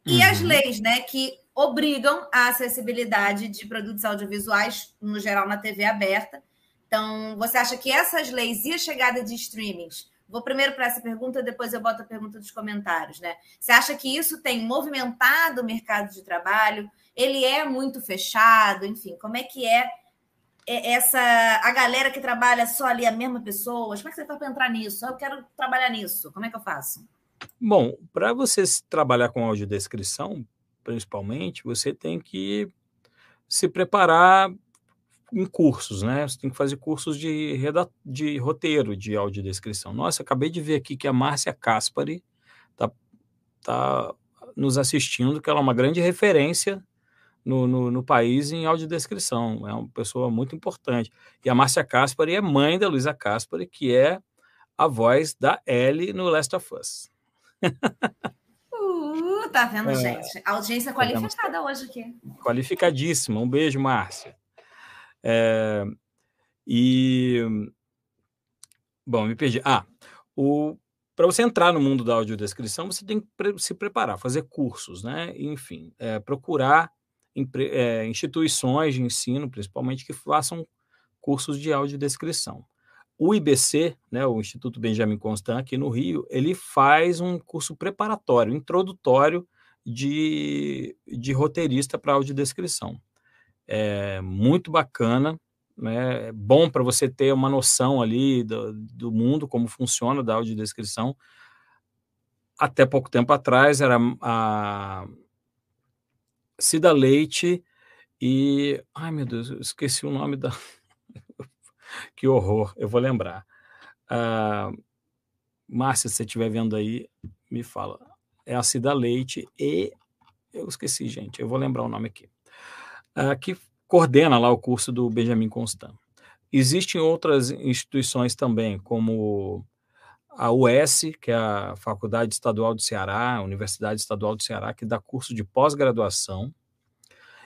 E uhum. as leis, né, que obrigam a acessibilidade de produtos audiovisuais, no geral, na TV aberta. Então, você acha que essas leis e a chegada de streamings Vou primeiro para essa pergunta, depois eu boto a pergunta dos comentários, né? Você acha que isso tem movimentado o mercado de trabalho? Ele é muito fechado, enfim, como é que é, é essa a galera que trabalha só ali a mesma pessoa? Como é que você faz para entrar nisso? Eu quero trabalhar nisso. Como é que eu faço? Bom, para você trabalhar com audiodescrição, principalmente, você tem que se preparar em cursos, né? Você tem que fazer cursos de, de roteiro de audiodescrição. Nossa, acabei de ver aqui que a Márcia Caspari está tá nos assistindo, que ela é uma grande referência no, no, no, país em audiodescrição. É uma pessoa muito importante. E a Márcia Caspari é mãe da Luísa Caspari, que é a voz da Ellie no Last of Us. uh, tá vendo, é, gente? Audiência qualificada hoje aqui. Qualificadíssima. Um beijo, Márcia. É, e. Bom, me perdi. Ah, o, para você entrar no mundo da audiodescrição, você tem que se preparar, fazer cursos, né? Enfim, é, procurar é, instituições de ensino, principalmente, que façam cursos de audiodescrição. O IBC, né, o Instituto Benjamin Constant, aqui no Rio, ele faz um curso preparatório, introdutório de, de roteirista para audiodescrição. É muito bacana, né, é bom para você ter uma noção ali do, do mundo, como funciona da audiodescrição. Até pouco tempo atrás era a Cida Leite e. Ai, meu Deus, eu esqueci o nome da. [laughs] que horror, eu vou lembrar. Uh, Márcia, se você estiver vendo aí, me fala. É a Cida Leite e. Eu esqueci, gente, eu vou lembrar o nome aqui. Uh, que coordena lá o curso do Benjamin Constant. Existem outras instituições também, como a US, que é a Faculdade Estadual do Ceará, a Universidade Estadual do Ceará, que dá curso de pós-graduação.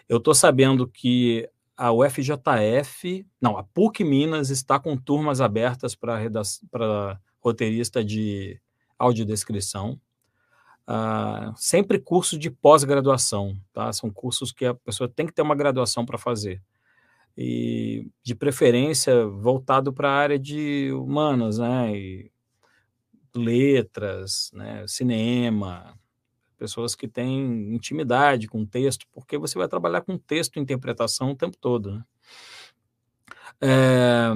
Eu estou sabendo que a UFJF, não, a PUC Minas está com turmas abertas para roteirista de audiodescrição. Uh, sempre curso de pós-graduação, tá? São cursos que a pessoa tem que ter uma graduação para fazer. E, de preferência, voltado para a área de humanas, né? E letras, né, cinema, pessoas que têm intimidade com o texto, porque você vai trabalhar com texto e interpretação o tempo todo. Né? É,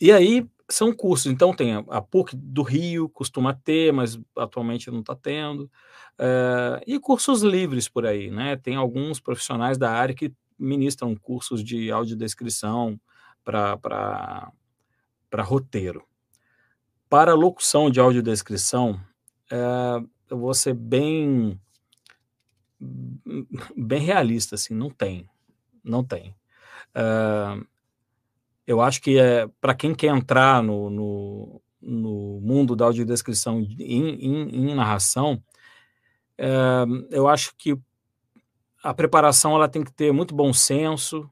e aí são cursos, então tem a, PUC do Rio, costuma ter, mas atualmente não está tendo, é, e cursos livres por aí, né? Tem alguns profissionais da área que ministram cursos de audiodescrição para roteiro. Para locução de audiodescrição, é, eu vou ser bem bem realista, assim, não tem, não tem. Uh, eu acho que é para quem quer entrar no, no, no, mundo da audiodescrição em, em, em narração, uh, eu acho que a preparação ela tem que ter muito bom senso,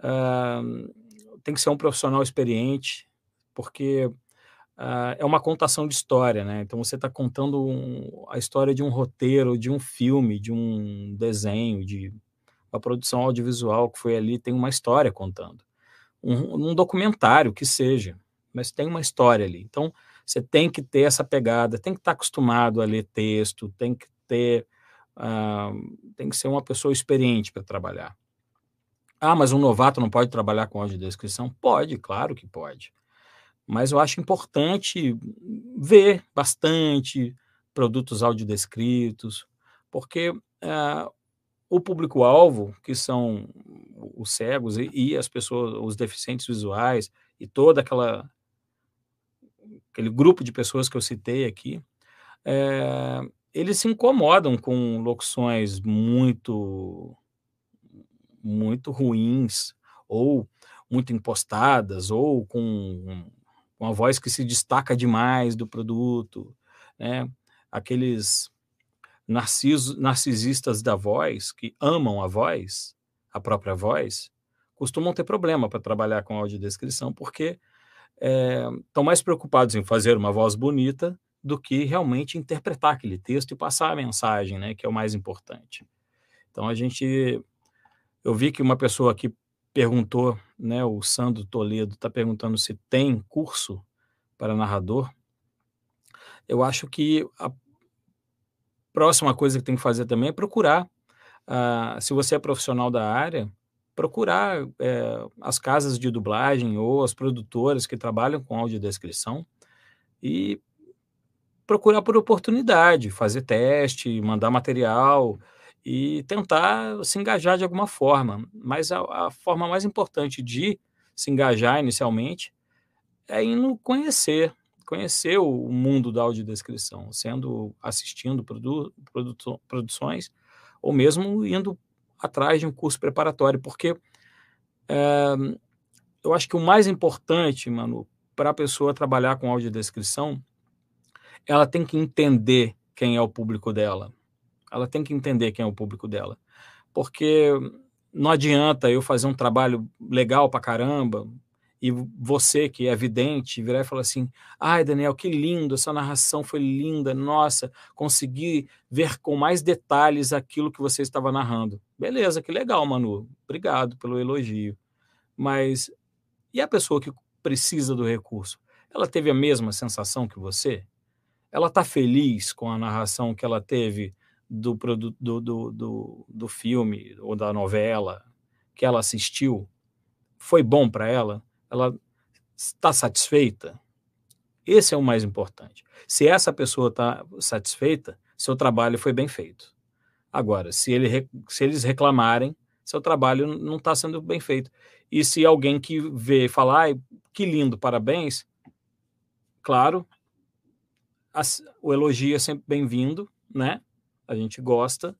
uh, tem que ser um profissional experiente, porque uh, é uma contação de história, né? Então você está contando um, a história de um roteiro, de um filme, de um desenho, de uma produção audiovisual que foi ali, tem uma história contando. Um, um documentário que seja, mas tem uma história ali. Então você tem que ter essa pegada, tem que estar tá acostumado a ler texto, tem que ter. Uh, tem que ser uma pessoa experiente para trabalhar. Ah, mas um novato não pode trabalhar com audiodescrição? Pode, claro que pode mas eu acho importante ver bastante produtos audiodescritos, porque uh, o público-alvo, que são os cegos e, e, as pessoas, os deficientes visuais e toda aquela aquele grupo de pessoas que eu citei aqui, é, eles se incomodam com locuções muito muito ruins ou muito impostadas ou com uma voz que se destaca demais do produto, né? Aqueles narciso, narcisistas da voz que amam a voz, a própria voz, costumam ter problema para trabalhar com audiodescrição porque estão é, mais preocupados em fazer uma voz bonita do que realmente interpretar aquele texto e passar a mensagem, né, que é o mais importante. Então a gente eu vi que uma pessoa aqui perguntou, né, o Sandro Toledo está perguntando se tem curso para narrador. Eu acho que a próxima coisa que tem que fazer também é procurar, uh, se você é profissional da área, procurar é, as casas de dublagem ou as produtoras que trabalham com audiodescrição e procurar por oportunidade, fazer teste, mandar material e tentar se engajar de alguma forma. Mas a, a forma mais importante de se engajar inicialmente é indo conhecer, conhecer o mundo da audiodescrição, sendo assistindo produ, produ, produções ou mesmo indo atrás de um curso preparatório, porque é, eu acho que o mais importante, mano, para a pessoa trabalhar com audiodescrição, ela tem que entender quem é o público dela. Ela tem que entender quem é o público dela. Porque não adianta eu fazer um trabalho legal para caramba, e você que é vidente virar e falar assim: ai, Daniel, que lindo, essa narração foi linda, nossa, consegui ver com mais detalhes aquilo que você estava narrando. Beleza, que legal, Manu, obrigado pelo elogio. Mas e a pessoa que precisa do recurso? Ela teve a mesma sensação que você? Ela está feliz com a narração que ela teve do, do, do, do, do filme ou da novela que ela assistiu? Foi bom para ela? ela está satisfeita? Esse é o mais importante. Se essa pessoa está satisfeita, seu trabalho foi bem feito. Agora, se, ele, se eles reclamarem, seu trabalho não está sendo bem feito. E se alguém que vê falar, que lindo, parabéns, claro, o elogio é sempre bem-vindo, né? A gente gosta,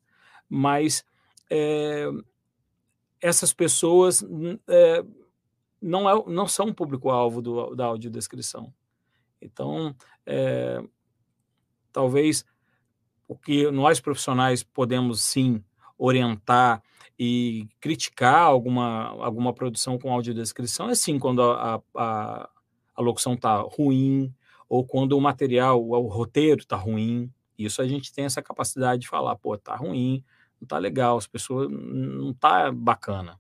mas é, essas pessoas é, não, é, não são um público-alvo da audiodescrição. Então, é, talvez o que nós profissionais podemos sim orientar e criticar alguma, alguma produção com audiodescrição é sim quando a, a, a locução está ruim ou quando o material, o roteiro está ruim. Isso a gente tem essa capacidade de falar, pô, tá ruim, não tá legal, as pessoas não tá bacana.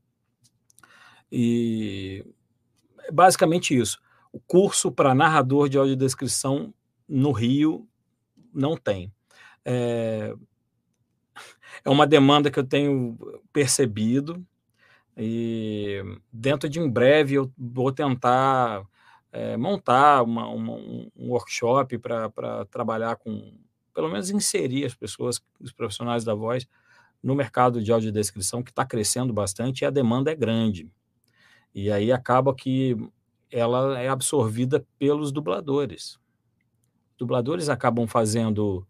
E é basicamente isso. O curso para narrador de audiodescrição no Rio não tem. É, é uma demanda que eu tenho percebido e dentro de em breve eu vou tentar é, montar uma, uma, um workshop para trabalhar com, pelo menos inserir as pessoas, os profissionais da voz no mercado de audiodescrição que está crescendo bastante e a demanda é grande. E aí acaba que ela é absorvida pelos dubladores. Dubladores acabam fazendo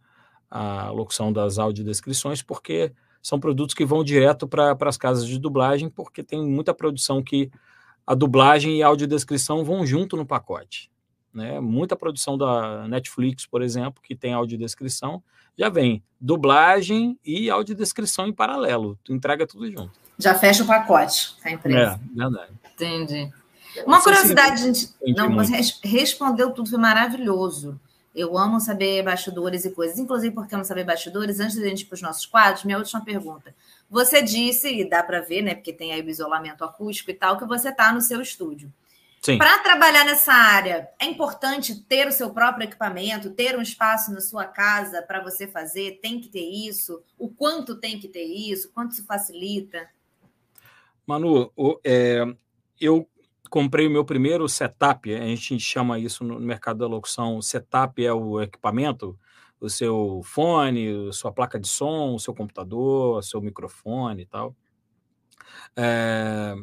a locução das audiodescrições porque são produtos que vão direto para as casas de dublagem, porque tem muita produção que a dublagem e a audiodescrição vão junto no pacote. Né? Muita produção da Netflix, por exemplo, que tem audiodescrição, já vem dublagem e audiodescrição em paralelo. Tu entrega tudo junto. Já fecha o pacote a empresa. É, verdade. Entendi. Uma curiosidade, gente. Não, você respondeu tudo, foi maravilhoso. Eu amo saber bastidores e coisas. Inclusive, porque amo saber bastidores, antes da gente ir para os nossos quadros, minha última pergunta. Você disse, e dá para ver, né? Porque tem aí o isolamento acústico e tal, que você está no seu estúdio. Para trabalhar nessa área, é importante ter o seu próprio equipamento, ter um espaço na sua casa para você fazer? Tem que ter isso? O quanto tem que ter isso? Quanto isso facilita? Manu, é, eu comprei o meu primeiro setup, a gente chama isso no mercado da locução, setup é o equipamento, o seu fone, sua placa de som, o seu computador, o seu microfone e tal. É,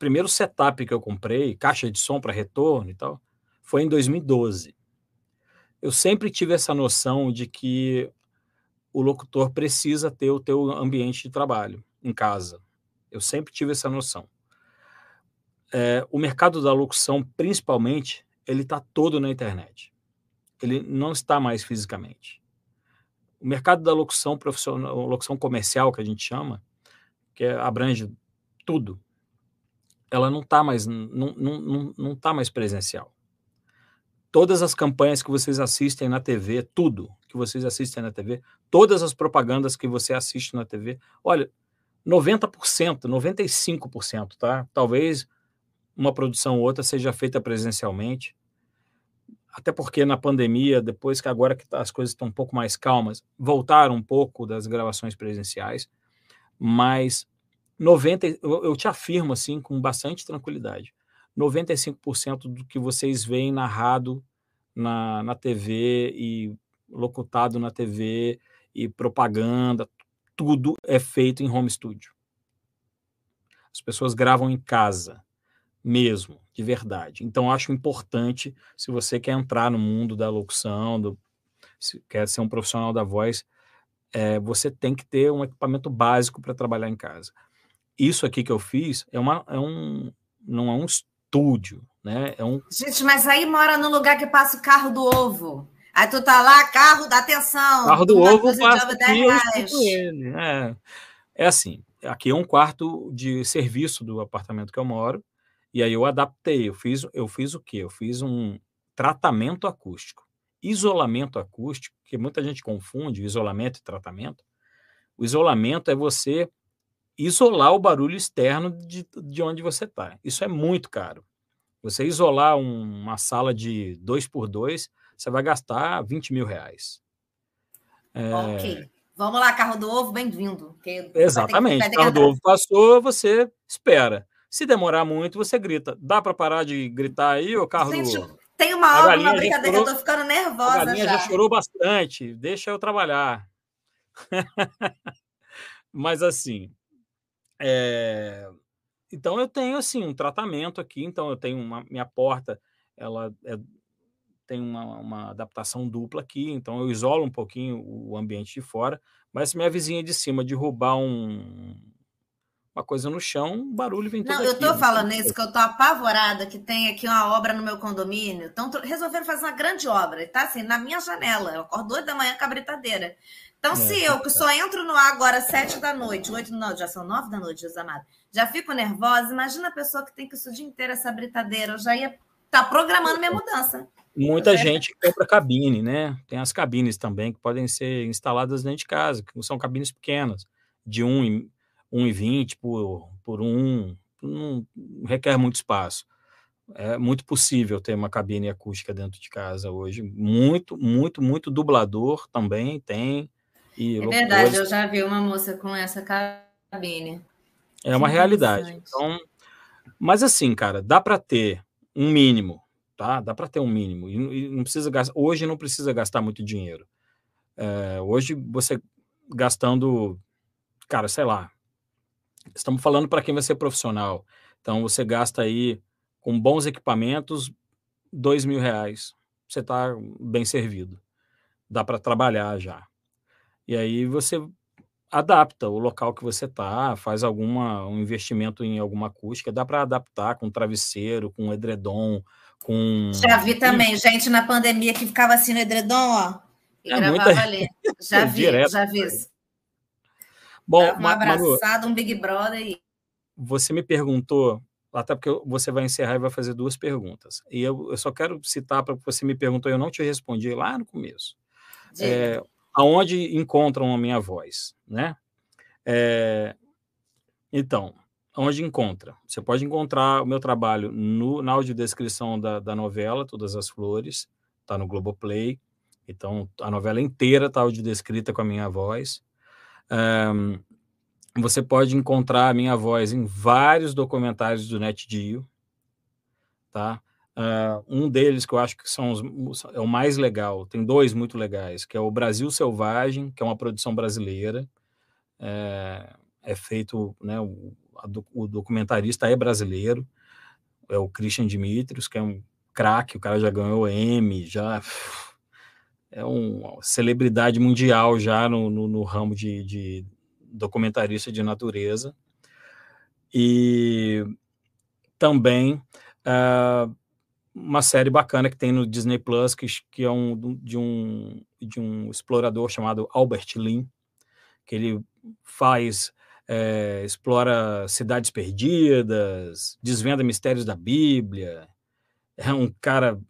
primeiro setup que eu comprei, caixa de som para retorno e tal, foi em 2012. Eu sempre tive essa noção de que o locutor precisa ter o teu ambiente de trabalho em casa. Eu sempre tive essa noção. É, o mercado da locução, principalmente, ele está todo na internet. Ele não está mais fisicamente. O mercado da locução profissional, locução comercial, que a gente chama, que é, abrange tudo, ela não está mais, não, não, não, não tá mais presencial. Todas as campanhas que vocês assistem na TV, tudo que vocês assistem na TV, todas as propagandas que você assiste na TV, olha, 90%, 95%, tá? Talvez uma produção ou outra seja feita presencialmente. Até porque na pandemia, depois que agora que as coisas estão um pouco mais calmas, voltaram um pouco das gravações presenciais, mas 90, eu te afirmo assim com bastante tranquilidade, 95% do que vocês veem narrado na, na TV e locutado na TV e propaganda, tudo é feito em home studio. As pessoas gravam em casa, mesmo, de verdade. Então, acho importante, se você quer entrar no mundo da locução, do, se quer ser um profissional da voz, é, você tem que ter um equipamento básico para trabalhar em casa. Isso aqui que eu fiz é, uma, é um, não é um estúdio, né? É um... Gente, mas aí mora no lugar que passa o carro do ovo. Aí tu tá lá, carro da atenção. Carro do ovo passa aqui. É, é assim, aqui é um quarto de serviço do apartamento que eu moro, e aí eu adaptei, eu fiz, eu fiz o quê? Eu fiz um tratamento acústico. Isolamento acústico, que muita gente confunde isolamento e tratamento. O isolamento é você isolar o barulho externo de, de onde você está. Isso é muito caro. Você isolar um, uma sala de 2 por 2 você vai gastar 20 mil reais. É... Ok. Vamos lá, carro do ovo, bem-vindo. Exatamente. carro do ovo passou, você espera. Se demorar muito, você grita. Dá para parar de gritar aí, o carro Gente, do ovo? Tem uma hora, uma brincadeira, chorou, eu tô ficando nervosa. A galinha já. já chorou bastante. Deixa eu trabalhar. [laughs] Mas assim, é... então eu tenho assim um tratamento aqui. Então eu tenho uma minha porta, ela é tem uma, uma, adaptação dupla aqui, então eu isolo um pouquinho o ambiente de fora, mas se minha vizinha de cima derrubar um, uma coisa no chão, o barulho vem todo Não, eu tô aqui, falando isso, que eu tô apavorada que tem aqui uma obra no meu condomínio, então resolveram fazer uma grande obra, tá assim, na minha janela, eu acordo 8 da manhã com a britadeira. Então, é, se eu que só entro no ar agora sete da noite, oito não, já são nove da noite, Jesus amado, já fico nervosa, imagina a pessoa que tem que isso o dia inteiro, essa britadeira, eu já ia estar tá programando minha mudança. Muita gente compra cabine, né? Tem as cabines também que podem ser instaladas dentro de casa, que são cabines pequenas, de 1,20 por, por 1, não requer muito espaço. É muito possível ter uma cabine acústica dentro de casa hoje. Muito, muito, muito dublador também tem. E é verdade, eu já vi uma moça com essa cabine. É uma realidade. Então, mas assim, cara, dá para ter um mínimo tá? Dá para ter um mínimo e, não precisa gastar. Hoje não precisa gastar muito dinheiro. É, hoje você gastando, cara, sei lá. Estamos falando para quem vai ser profissional. Então você gasta aí com bons equipamentos dois mil reais. Você está bem servido. Dá para trabalhar já. E aí você adapta o local que você está, faz alguma um investimento em alguma acústica, dá para adaptar com travesseiro, com edredom, com. Já vi também, gente na pandemia que ficava assim no edredom, ó, e é gravava muita... ali. [laughs] Já vi, já vi. Bom, um abraçado, um Big Brother e. Você me perguntou, até porque você vai encerrar e vai fazer duas perguntas. E eu, eu só quero citar para você me perguntou, eu não te respondi lá no começo. É, aonde encontram a minha voz, né? É, então, onde encontra? Você pode encontrar o meu trabalho no, na audiodescrição da, da novela, Todas as Flores, está no Globoplay. Então, a novela inteira está audiodescrita com a minha voz. Um, você pode encontrar a minha voz em vários documentários do NetGeo, tá? Uh, um deles que eu acho que são os, é o mais legal, tem dois muito legais, que é o Brasil Selvagem, que é uma produção brasileira, é, é feito, né, o, o documentarista é brasileiro, é o Christian Dimitrios, que é um craque, o cara já ganhou M, já é uma celebridade mundial já no, no, no ramo de, de, documentarista de natureza. E também uh, uma série bacana que tem no Disney Plus, que, que é um, de, um, de um explorador chamado Albert Lin, que ele faz é, explora cidades perdidas, desvenda mistérios da Bíblia. É um cara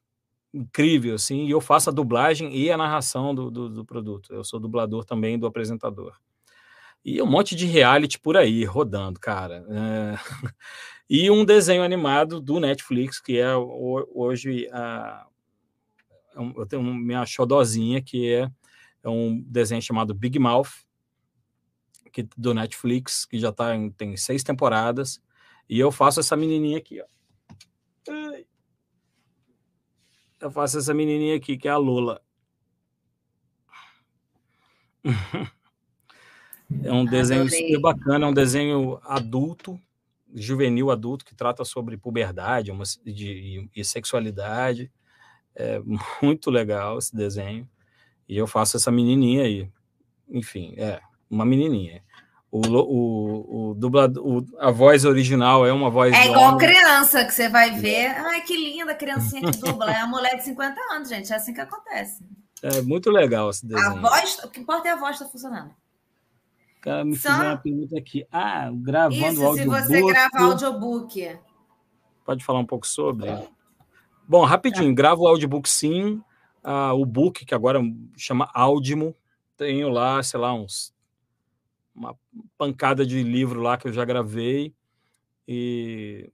incrível, assim, e eu faço a dublagem e a narração do, do, do produto. Eu sou dublador também do apresentador. E um monte de reality por aí, rodando, cara. É... [laughs] e um desenho animado do Netflix, que é hoje a... É eu tenho minha xodozinha, que é, é um desenho chamado Big Mouth, que, do Netflix, que já tá em, tem seis temporadas. E eu faço essa menininha aqui, ó. Eu faço essa menininha aqui, que é a Lula. [laughs] é um desenho Adorei. super bacana, é um desenho adulto, juvenil adulto, que trata sobre puberdade uma, de, e sexualidade. É [laughs] muito legal esse desenho. E eu faço essa menininha aí. Enfim, é uma menininha. O, o, o, dublador, a voz original é uma voz. É igual criança que você vai ver. Ai, que linda a criancinha que dubla. É uma mulher de 50 anos, gente. É assim que acontece. É muito legal esse desenho. A voz, o que importa é a voz estar tá funcionando. Cara, me Só... uma pergunta aqui. Ah, gravando Isso, audiobook. se você grava audiobook. Pode falar um pouco sobre? Bom, rapidinho, é. gravo o audiobook sim. Ah, o book, que agora chama Audimo. Tenho lá, sei lá, uns uma pancada de livro lá que eu já gravei. E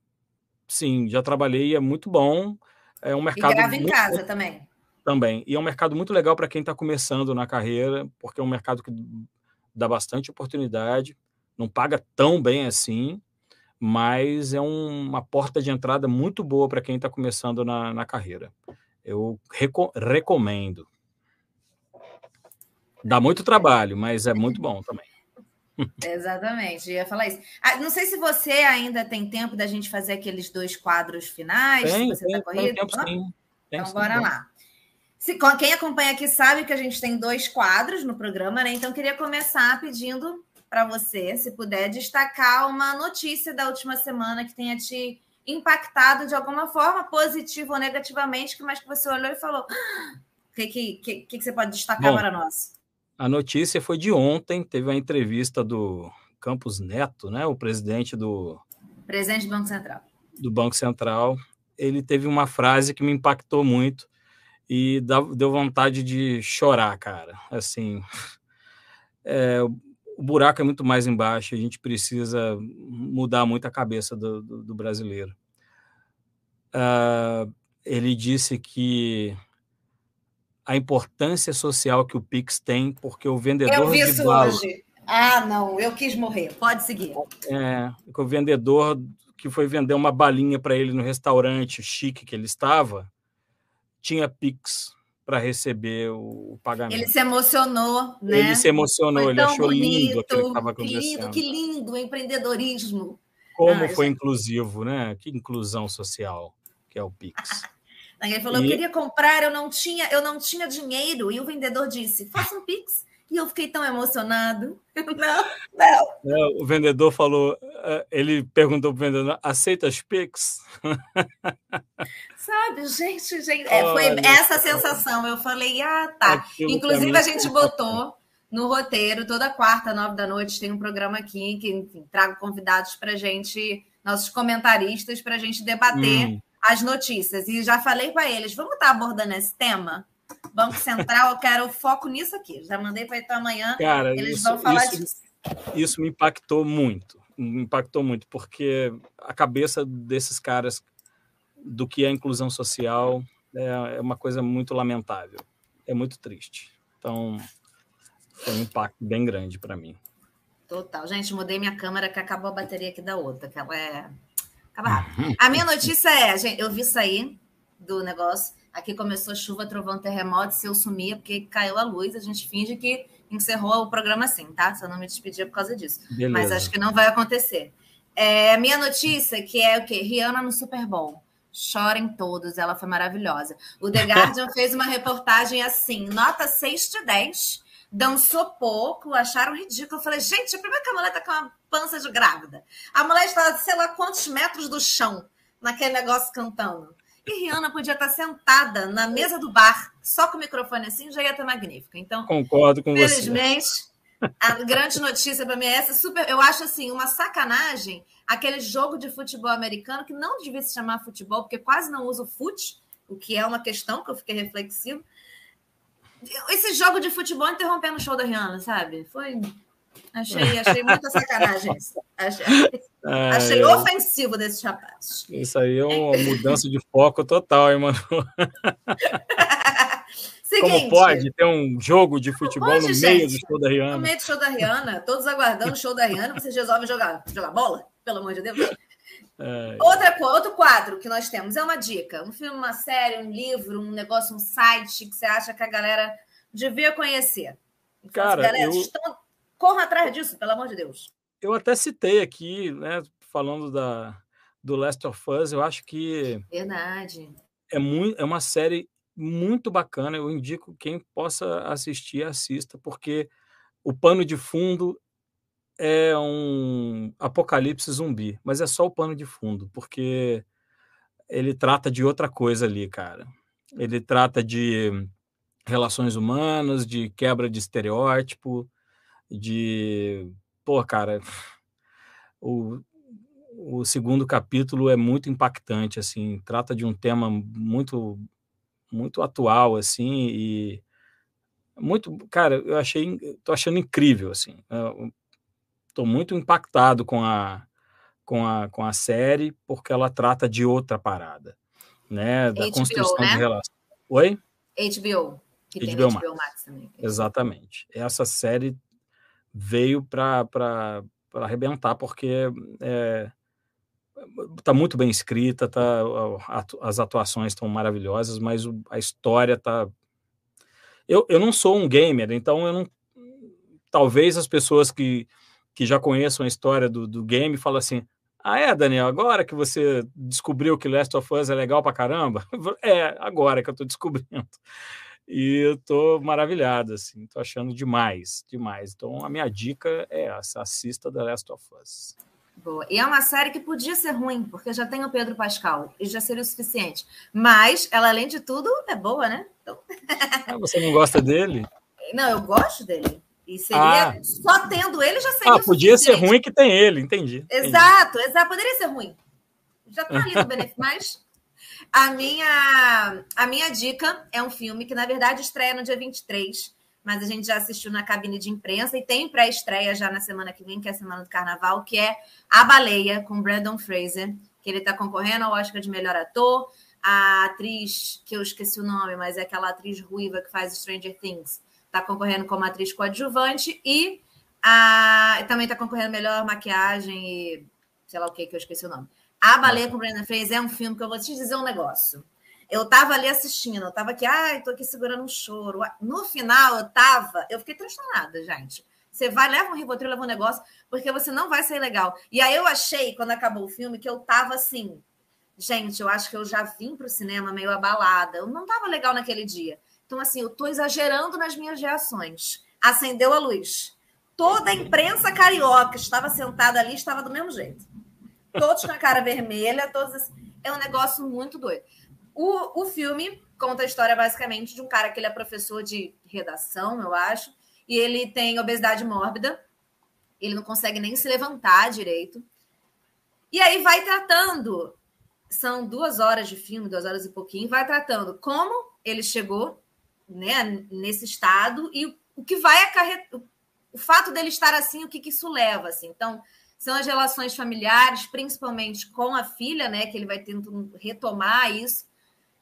sim, já trabalhei, é muito bom. É um mercado. E grava em casa também. Também. E é um mercado muito legal para quem está começando na carreira, porque é um mercado que dá bastante oportunidade, não paga tão bem assim, mas é um, uma porta de entrada muito boa para quem está começando na, na carreira. Eu reco recomendo. Dá muito trabalho, mas é muito bom também. Exatamente, ia falar isso. Ah, não sei se você ainda tem tempo da gente fazer aqueles dois quadros finais. Tem, você tem, tá tem tempo, sim. Tem, então, sim, bora lá. Se, quem acompanha aqui sabe que a gente tem dois quadros no programa, né? Então, queria começar pedindo para você, se puder, destacar uma notícia da última semana que tenha te impactado de alguma forma, positiva ou negativamente, mas que você olhou e falou: o ah, que, que, que, que você pode destacar Bom, para nós? A notícia foi de ontem, teve uma entrevista do Campos Neto, né, o presidente do presidente do Banco Central. Do Banco Central. Ele teve uma frase que me impactou muito e deu vontade de chorar, cara. Assim, [laughs] é, o buraco é muito mais embaixo, a gente precisa mudar muito a cabeça do, do, do brasileiro. Uh, ele disse que a importância social que o Pix tem, porque o vendedor eu vi isso bala, hoje. Ah, não, eu quis morrer. Pode seguir. É, o vendedor que foi vender uma balinha para ele no restaurante chique que ele estava, tinha Pix para receber o pagamento. Ele se emocionou, né? Ele se emocionou, foi ele achou bonito, lindo aquilo que estava acontecendo. Que lindo, que lindo o empreendedorismo. Como ah, foi já... inclusivo, né? Que inclusão social que é o Pix. Ele falou: e... eu queria comprar, eu não tinha, eu não tinha dinheiro. E o vendedor disse: faça um Pix. E eu fiquei tão emocionado. [laughs] Não, não. É, o vendedor falou, é, ele perguntou para o vendedor: aceita as Pix? Sabe, gente, gente é, foi essa sensação. Eu falei, ah, tá. Inclusive, a gente botou no roteiro, toda quarta, nove da noite, tem um programa aqui que, enfim, trago convidados para gente, nossos comentaristas, para a gente debater. Hum as notícias. E já falei para eles: vamos estar tá abordando esse tema? Banco Central, eu quero foco nisso aqui. Já mandei para então amanhã. Cara, eles isso, vão falar isso, disso. Isso me impactou muito. Me impactou muito, porque a cabeça desses caras do que é inclusão social é, é uma coisa muito lamentável. É muito triste. Então, foi um impacto bem grande para mim. Total. Gente, mudei minha câmera que acabou a bateria aqui da outra, que ela é Uhum. A minha notícia é, gente, eu vi sair do negócio. Aqui começou chuva, trovão, terremoto. Se eu sumia porque caiu a luz, a gente finge que encerrou o programa assim, tá? Se eu não me despedir por causa disso. Beleza. Mas acho que não vai acontecer. É, minha notícia, que é o quê? Rihanna no Super Bowl. Chorem todos, ela foi maravilhosa. O The Guardian [laughs] fez uma reportagem assim, nota 6 de 10 dançou pouco, acharam ridículo. Eu falei, gente, primeiro que a mulher tá com uma pança de grávida. A mulher está, sei lá, quantos metros do chão naquele negócio cantando. E Rihanna podia estar sentada na mesa do bar, só com o microfone assim, já ia estar magnífica. Então, concordo com felizmente, você. a grande notícia para mim é essa. Super, eu acho assim, uma sacanagem aquele jogo de futebol americano que não devia se chamar futebol, porque quase não usa o fute, o que é uma questão que eu fiquei reflexivo esse jogo de futebol interrompendo o show da Rihanna, sabe? Foi. Achei, achei muita sacanagem. Achei, é, achei ofensivo desses rapazes. Isso aí é uma mudança de foco total, hein, mano? [laughs] Seguinte, Como pode ter um jogo de futebol hoje, no meio gente, do show da Rihanna? No meio do show da Rihanna, todos aguardando o show da Rihanna, vocês resolvem jogar, jogar bola? Pelo amor de Deus. É. Outra, outro quadro que nós temos é uma dica: um filme, uma série, um livro, um negócio, um site que você acha que a galera devia conhecer. Cara, galera, eu... estão... corra atrás disso, pelo amor de Deus. Eu até citei aqui, né, falando da, do Last of Us, eu acho que. Verdade. É, muito, é uma série muito bacana. Eu indico quem possa assistir, assista, porque o pano de fundo é um apocalipse zumbi, mas é só o pano de fundo, porque ele trata de outra coisa ali, cara. Ele trata de relações humanas, de quebra de estereótipo, de. Pô, cara, o, o segundo capítulo é muito impactante, assim, trata de um tema muito muito atual, assim, e muito, cara, eu achei, tô achando incrível, assim, tô muito impactado com a, com a, com a série, porque ela trata de outra parada, né, da HBO, construção né? de relação. Oi? HBO, que tem HBO HBO Max. Max também. Exatamente. Essa série veio para arrebentar, porque é, tá muito bem escrita, tá, as atuações estão maravilhosas, mas a história tá. Eu, eu não sou um gamer, então eu não. Talvez as pessoas que, que já conheçam a história do, do game falem assim: ah, é, Daniel, agora que você descobriu que Last of Us é legal pra caramba? [laughs] É, agora que eu tô descobrindo. E eu tô maravilhado, assim, tô achando demais, demais. Então, a minha dica é essa: assista The Last of Us. Boa. E é uma série que podia ser ruim, porque já tem o Pedro Pascal, e já seria o suficiente. Mas ela, além de tudo, é boa, né? Então... Ah, você não gosta dele? [laughs] Não, eu gosto dele. E seria. Ah. Só tendo ele já seria. Ah, podia ser ruim que tem ele, entendi. Exato, entendi. exato. Poderia ser ruim. Já tá ali no [laughs] benefício, mas. A minha, a minha dica é um filme que, na verdade, estreia no dia 23 mas a gente já assistiu na cabine de imprensa e tem pré-estreia já na semana que vem, que é a semana do carnaval, que é A Baleia, com Brandon Fraser, que ele está concorrendo ao Oscar de melhor ator. A atriz, que eu esqueci o nome, mas é aquela atriz ruiva que faz Stranger Things, está concorrendo como atriz coadjuvante e a, também está concorrendo melhor maquiagem e sei lá o que, que eu esqueci o nome. A Baleia com Brandon Fraser é um filme que eu vou te dizer um negócio. Eu tava ali assistindo, eu tava aqui, ai, tô aqui segurando um choro. No final, eu tava, eu fiquei transtornada, gente. Você vai, leva um Rivotril, leva um negócio, porque você não vai ser legal. E aí eu achei, quando acabou o filme, que eu tava assim, gente, eu acho que eu já vim pro cinema meio abalada. Eu não tava legal naquele dia. Então, assim, eu tô exagerando nas minhas reações. Acendeu a luz. Toda a imprensa carioca estava sentada ali, estava do mesmo jeito. Todos com a cara vermelha, todos assim. É um negócio muito doido. O, o filme conta a história basicamente de um cara que ele é professor de redação, eu acho, e ele tem obesidade mórbida, ele não consegue nem se levantar direito. E aí vai tratando, são duas horas de filme, duas horas e pouquinho, vai tratando como ele chegou né, nesse estado e o que vai acarretar, o fato dele estar assim, o que, que isso leva, assim. Então, são as relações familiares, principalmente com a filha, né, que ele vai tentando retomar isso.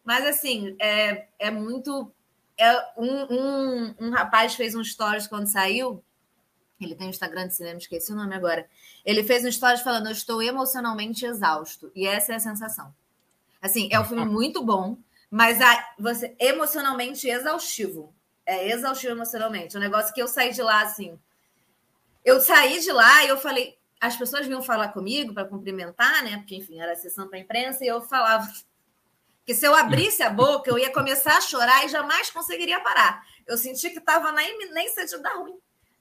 Mas, assim, é, é muito. É um, um, um rapaz fez um stories quando saiu. Ele tem um Instagram de cinema, esqueci o nome agora. Ele fez um stories falando: Eu estou emocionalmente exausto. E essa é a sensação. Assim, é um filme [laughs] muito bom, mas a, você emocionalmente exaustivo. É exaustivo emocionalmente. Um negócio que eu saí de lá assim. Eu saí de lá e eu falei. As pessoas vinham falar comigo para cumprimentar, né? Porque, enfim, era a sessão para imprensa, e eu falava que se eu abrisse a boca, eu ia começar a chorar e jamais conseguiria parar. Eu senti que estava na iminência de dar ruim.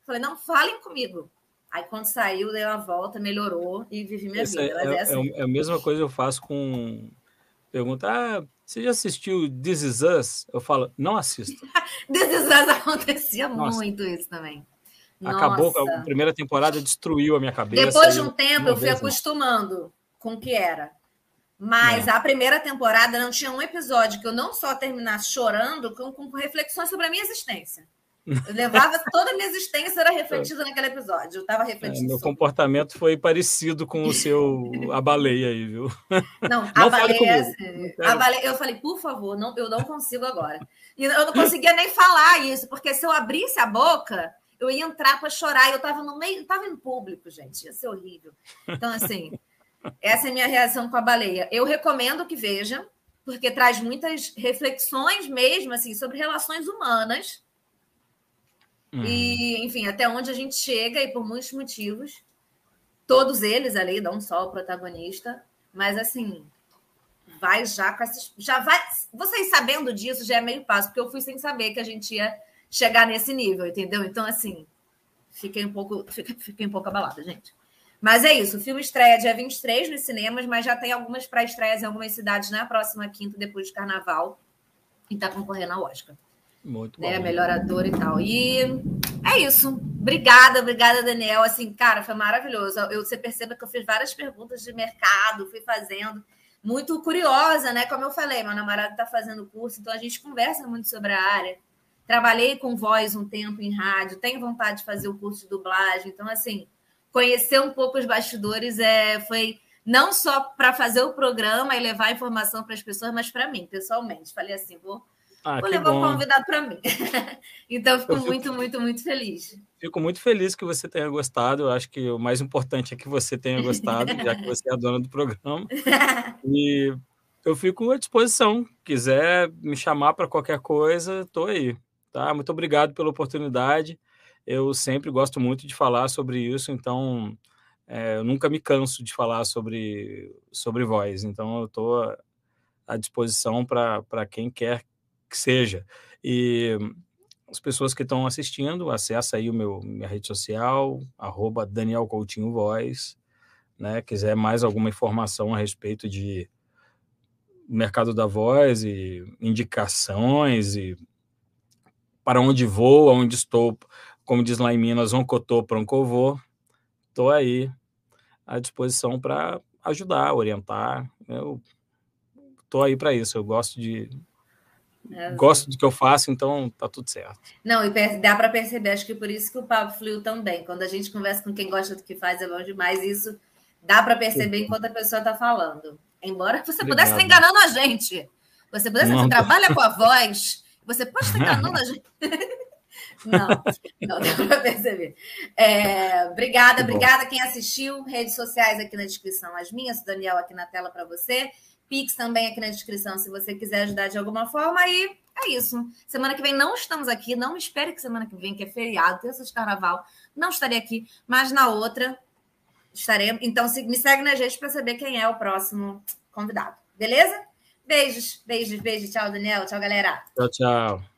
Falei, não, falem comigo. Aí, quando saiu, dei uma volta, melhorou e vivi minha vida. É, é, é, assim. é, a mesma coisa eu faço com. Pergunta, ah, você já assistiu This Is Us? Eu falo, não assisto. [laughs] This Is Us acontecia Nossa. muito isso também. Acabou, Nossa. a primeira temporada destruiu a minha cabeça. Depois de um tempo, eu fui acostumando com o que era. Mas é. a primeira temporada não tinha um episódio que eu não só terminasse chorando, com, com reflexões sobre a minha existência. Eu levava toda a minha existência era refletida naquele episódio. Eu estava refletindo. É, meu sobre. comportamento foi parecido com o seu a baleia aí, viu? Não, a, baleia, assim, a baleia. Eu falei, por favor, não, eu não consigo agora. E eu não conseguia nem falar isso, porque se eu abrisse a boca, eu ia entrar para chorar. Eu estava no meio, estava em público, gente, ia ser horrível. Então, assim. Essa é a minha reação com a baleia. Eu recomendo que veja, porque traz muitas reflexões mesmo assim sobre relações humanas. Uhum. E, enfim, até onde a gente chega e por muitos motivos. Todos eles ali, não só o protagonista, mas assim, vai já com essas. Já vai. Vocês sabendo disso já é meio fácil, porque eu fui sem saber que a gente ia chegar nesse nível, entendeu? Então, assim, fiquei um pouco, fiquei um pouco abalada, gente. Mas é isso, o filme estreia dia 23 nos cinemas, mas já tem algumas pré-estreias em algumas cidades na próxima quinta, depois de carnaval, e tá concorrendo ao Oscar. Muito né? bom. Melhor ator e tal. E é isso. Obrigada, obrigada, Daniel. Assim, cara, foi maravilhoso. Eu, você perceba que eu fiz várias perguntas de mercado, fui fazendo. Muito curiosa, né? Como eu falei, meu namorado está fazendo curso, então a gente conversa muito sobre a área. Trabalhei com voz um tempo em rádio, tenho vontade de fazer o curso de dublagem. Então, assim, conhecer um pouco os bastidores é, foi não só para fazer o programa e levar informação para as pessoas, mas para mim, pessoalmente. Falei assim, vou, ah, vou levar bom. um convidado para mim. [laughs] então, fico, fico muito, muito, muito feliz. Fico muito feliz que você tenha gostado. Eu acho que o mais importante é que você tenha gostado, [laughs] já que você é a dona do programa. [laughs] E eu fico à disposição. Quiser me chamar para qualquer coisa, estou aí. Tá? Muito obrigado pela oportunidade eu sempre gosto muito de falar sobre isso, então é, eu nunca me canso de falar sobre, sobre voz, então eu estou à disposição para quem quer que seja. E as pessoas que estão assistindo, acessa aí o meu minha rede social, arroba Daniel Coutinho Voz, né? Quiser mais alguma informação a respeito de mercado da voz e indicações e para onde vou, onde estou como diz lá em Minas, um cotô para um covô. Estou aí à disposição para ajudar, orientar. Eu estou aí para isso. Eu gosto de é, gosto do que eu faço, então tá tudo certo. Não, e dá para perceber, acho que por isso que o papo fluiu tão bem. Quando a gente conversa com quem gosta do que faz, é bom demais. Isso dá para perceber enquanto a pessoa está falando. Embora você Obrigado. pudesse estar enganando a gente. Você pudesse, Não, você trabalha com a voz, você pode estar enganando a [laughs] gente. [laughs] Não, não deu para perceber. É, obrigada, obrigada quem assistiu. Redes sociais aqui na descrição, as minhas, o Daniel aqui na tela para você. Pix também aqui na descrição, se você quiser ajudar de alguma forma. E é isso. Semana que vem não estamos aqui. Não espere que semana que vem, que é feriado, terça de carnaval, não estarei aqui. Mas na outra estaremos. Então me segue na gente para saber quem é o próximo convidado. Beleza? Beijos, beijos, beijos. Tchau, Daniel. Tchau, galera. Tchau, tchau.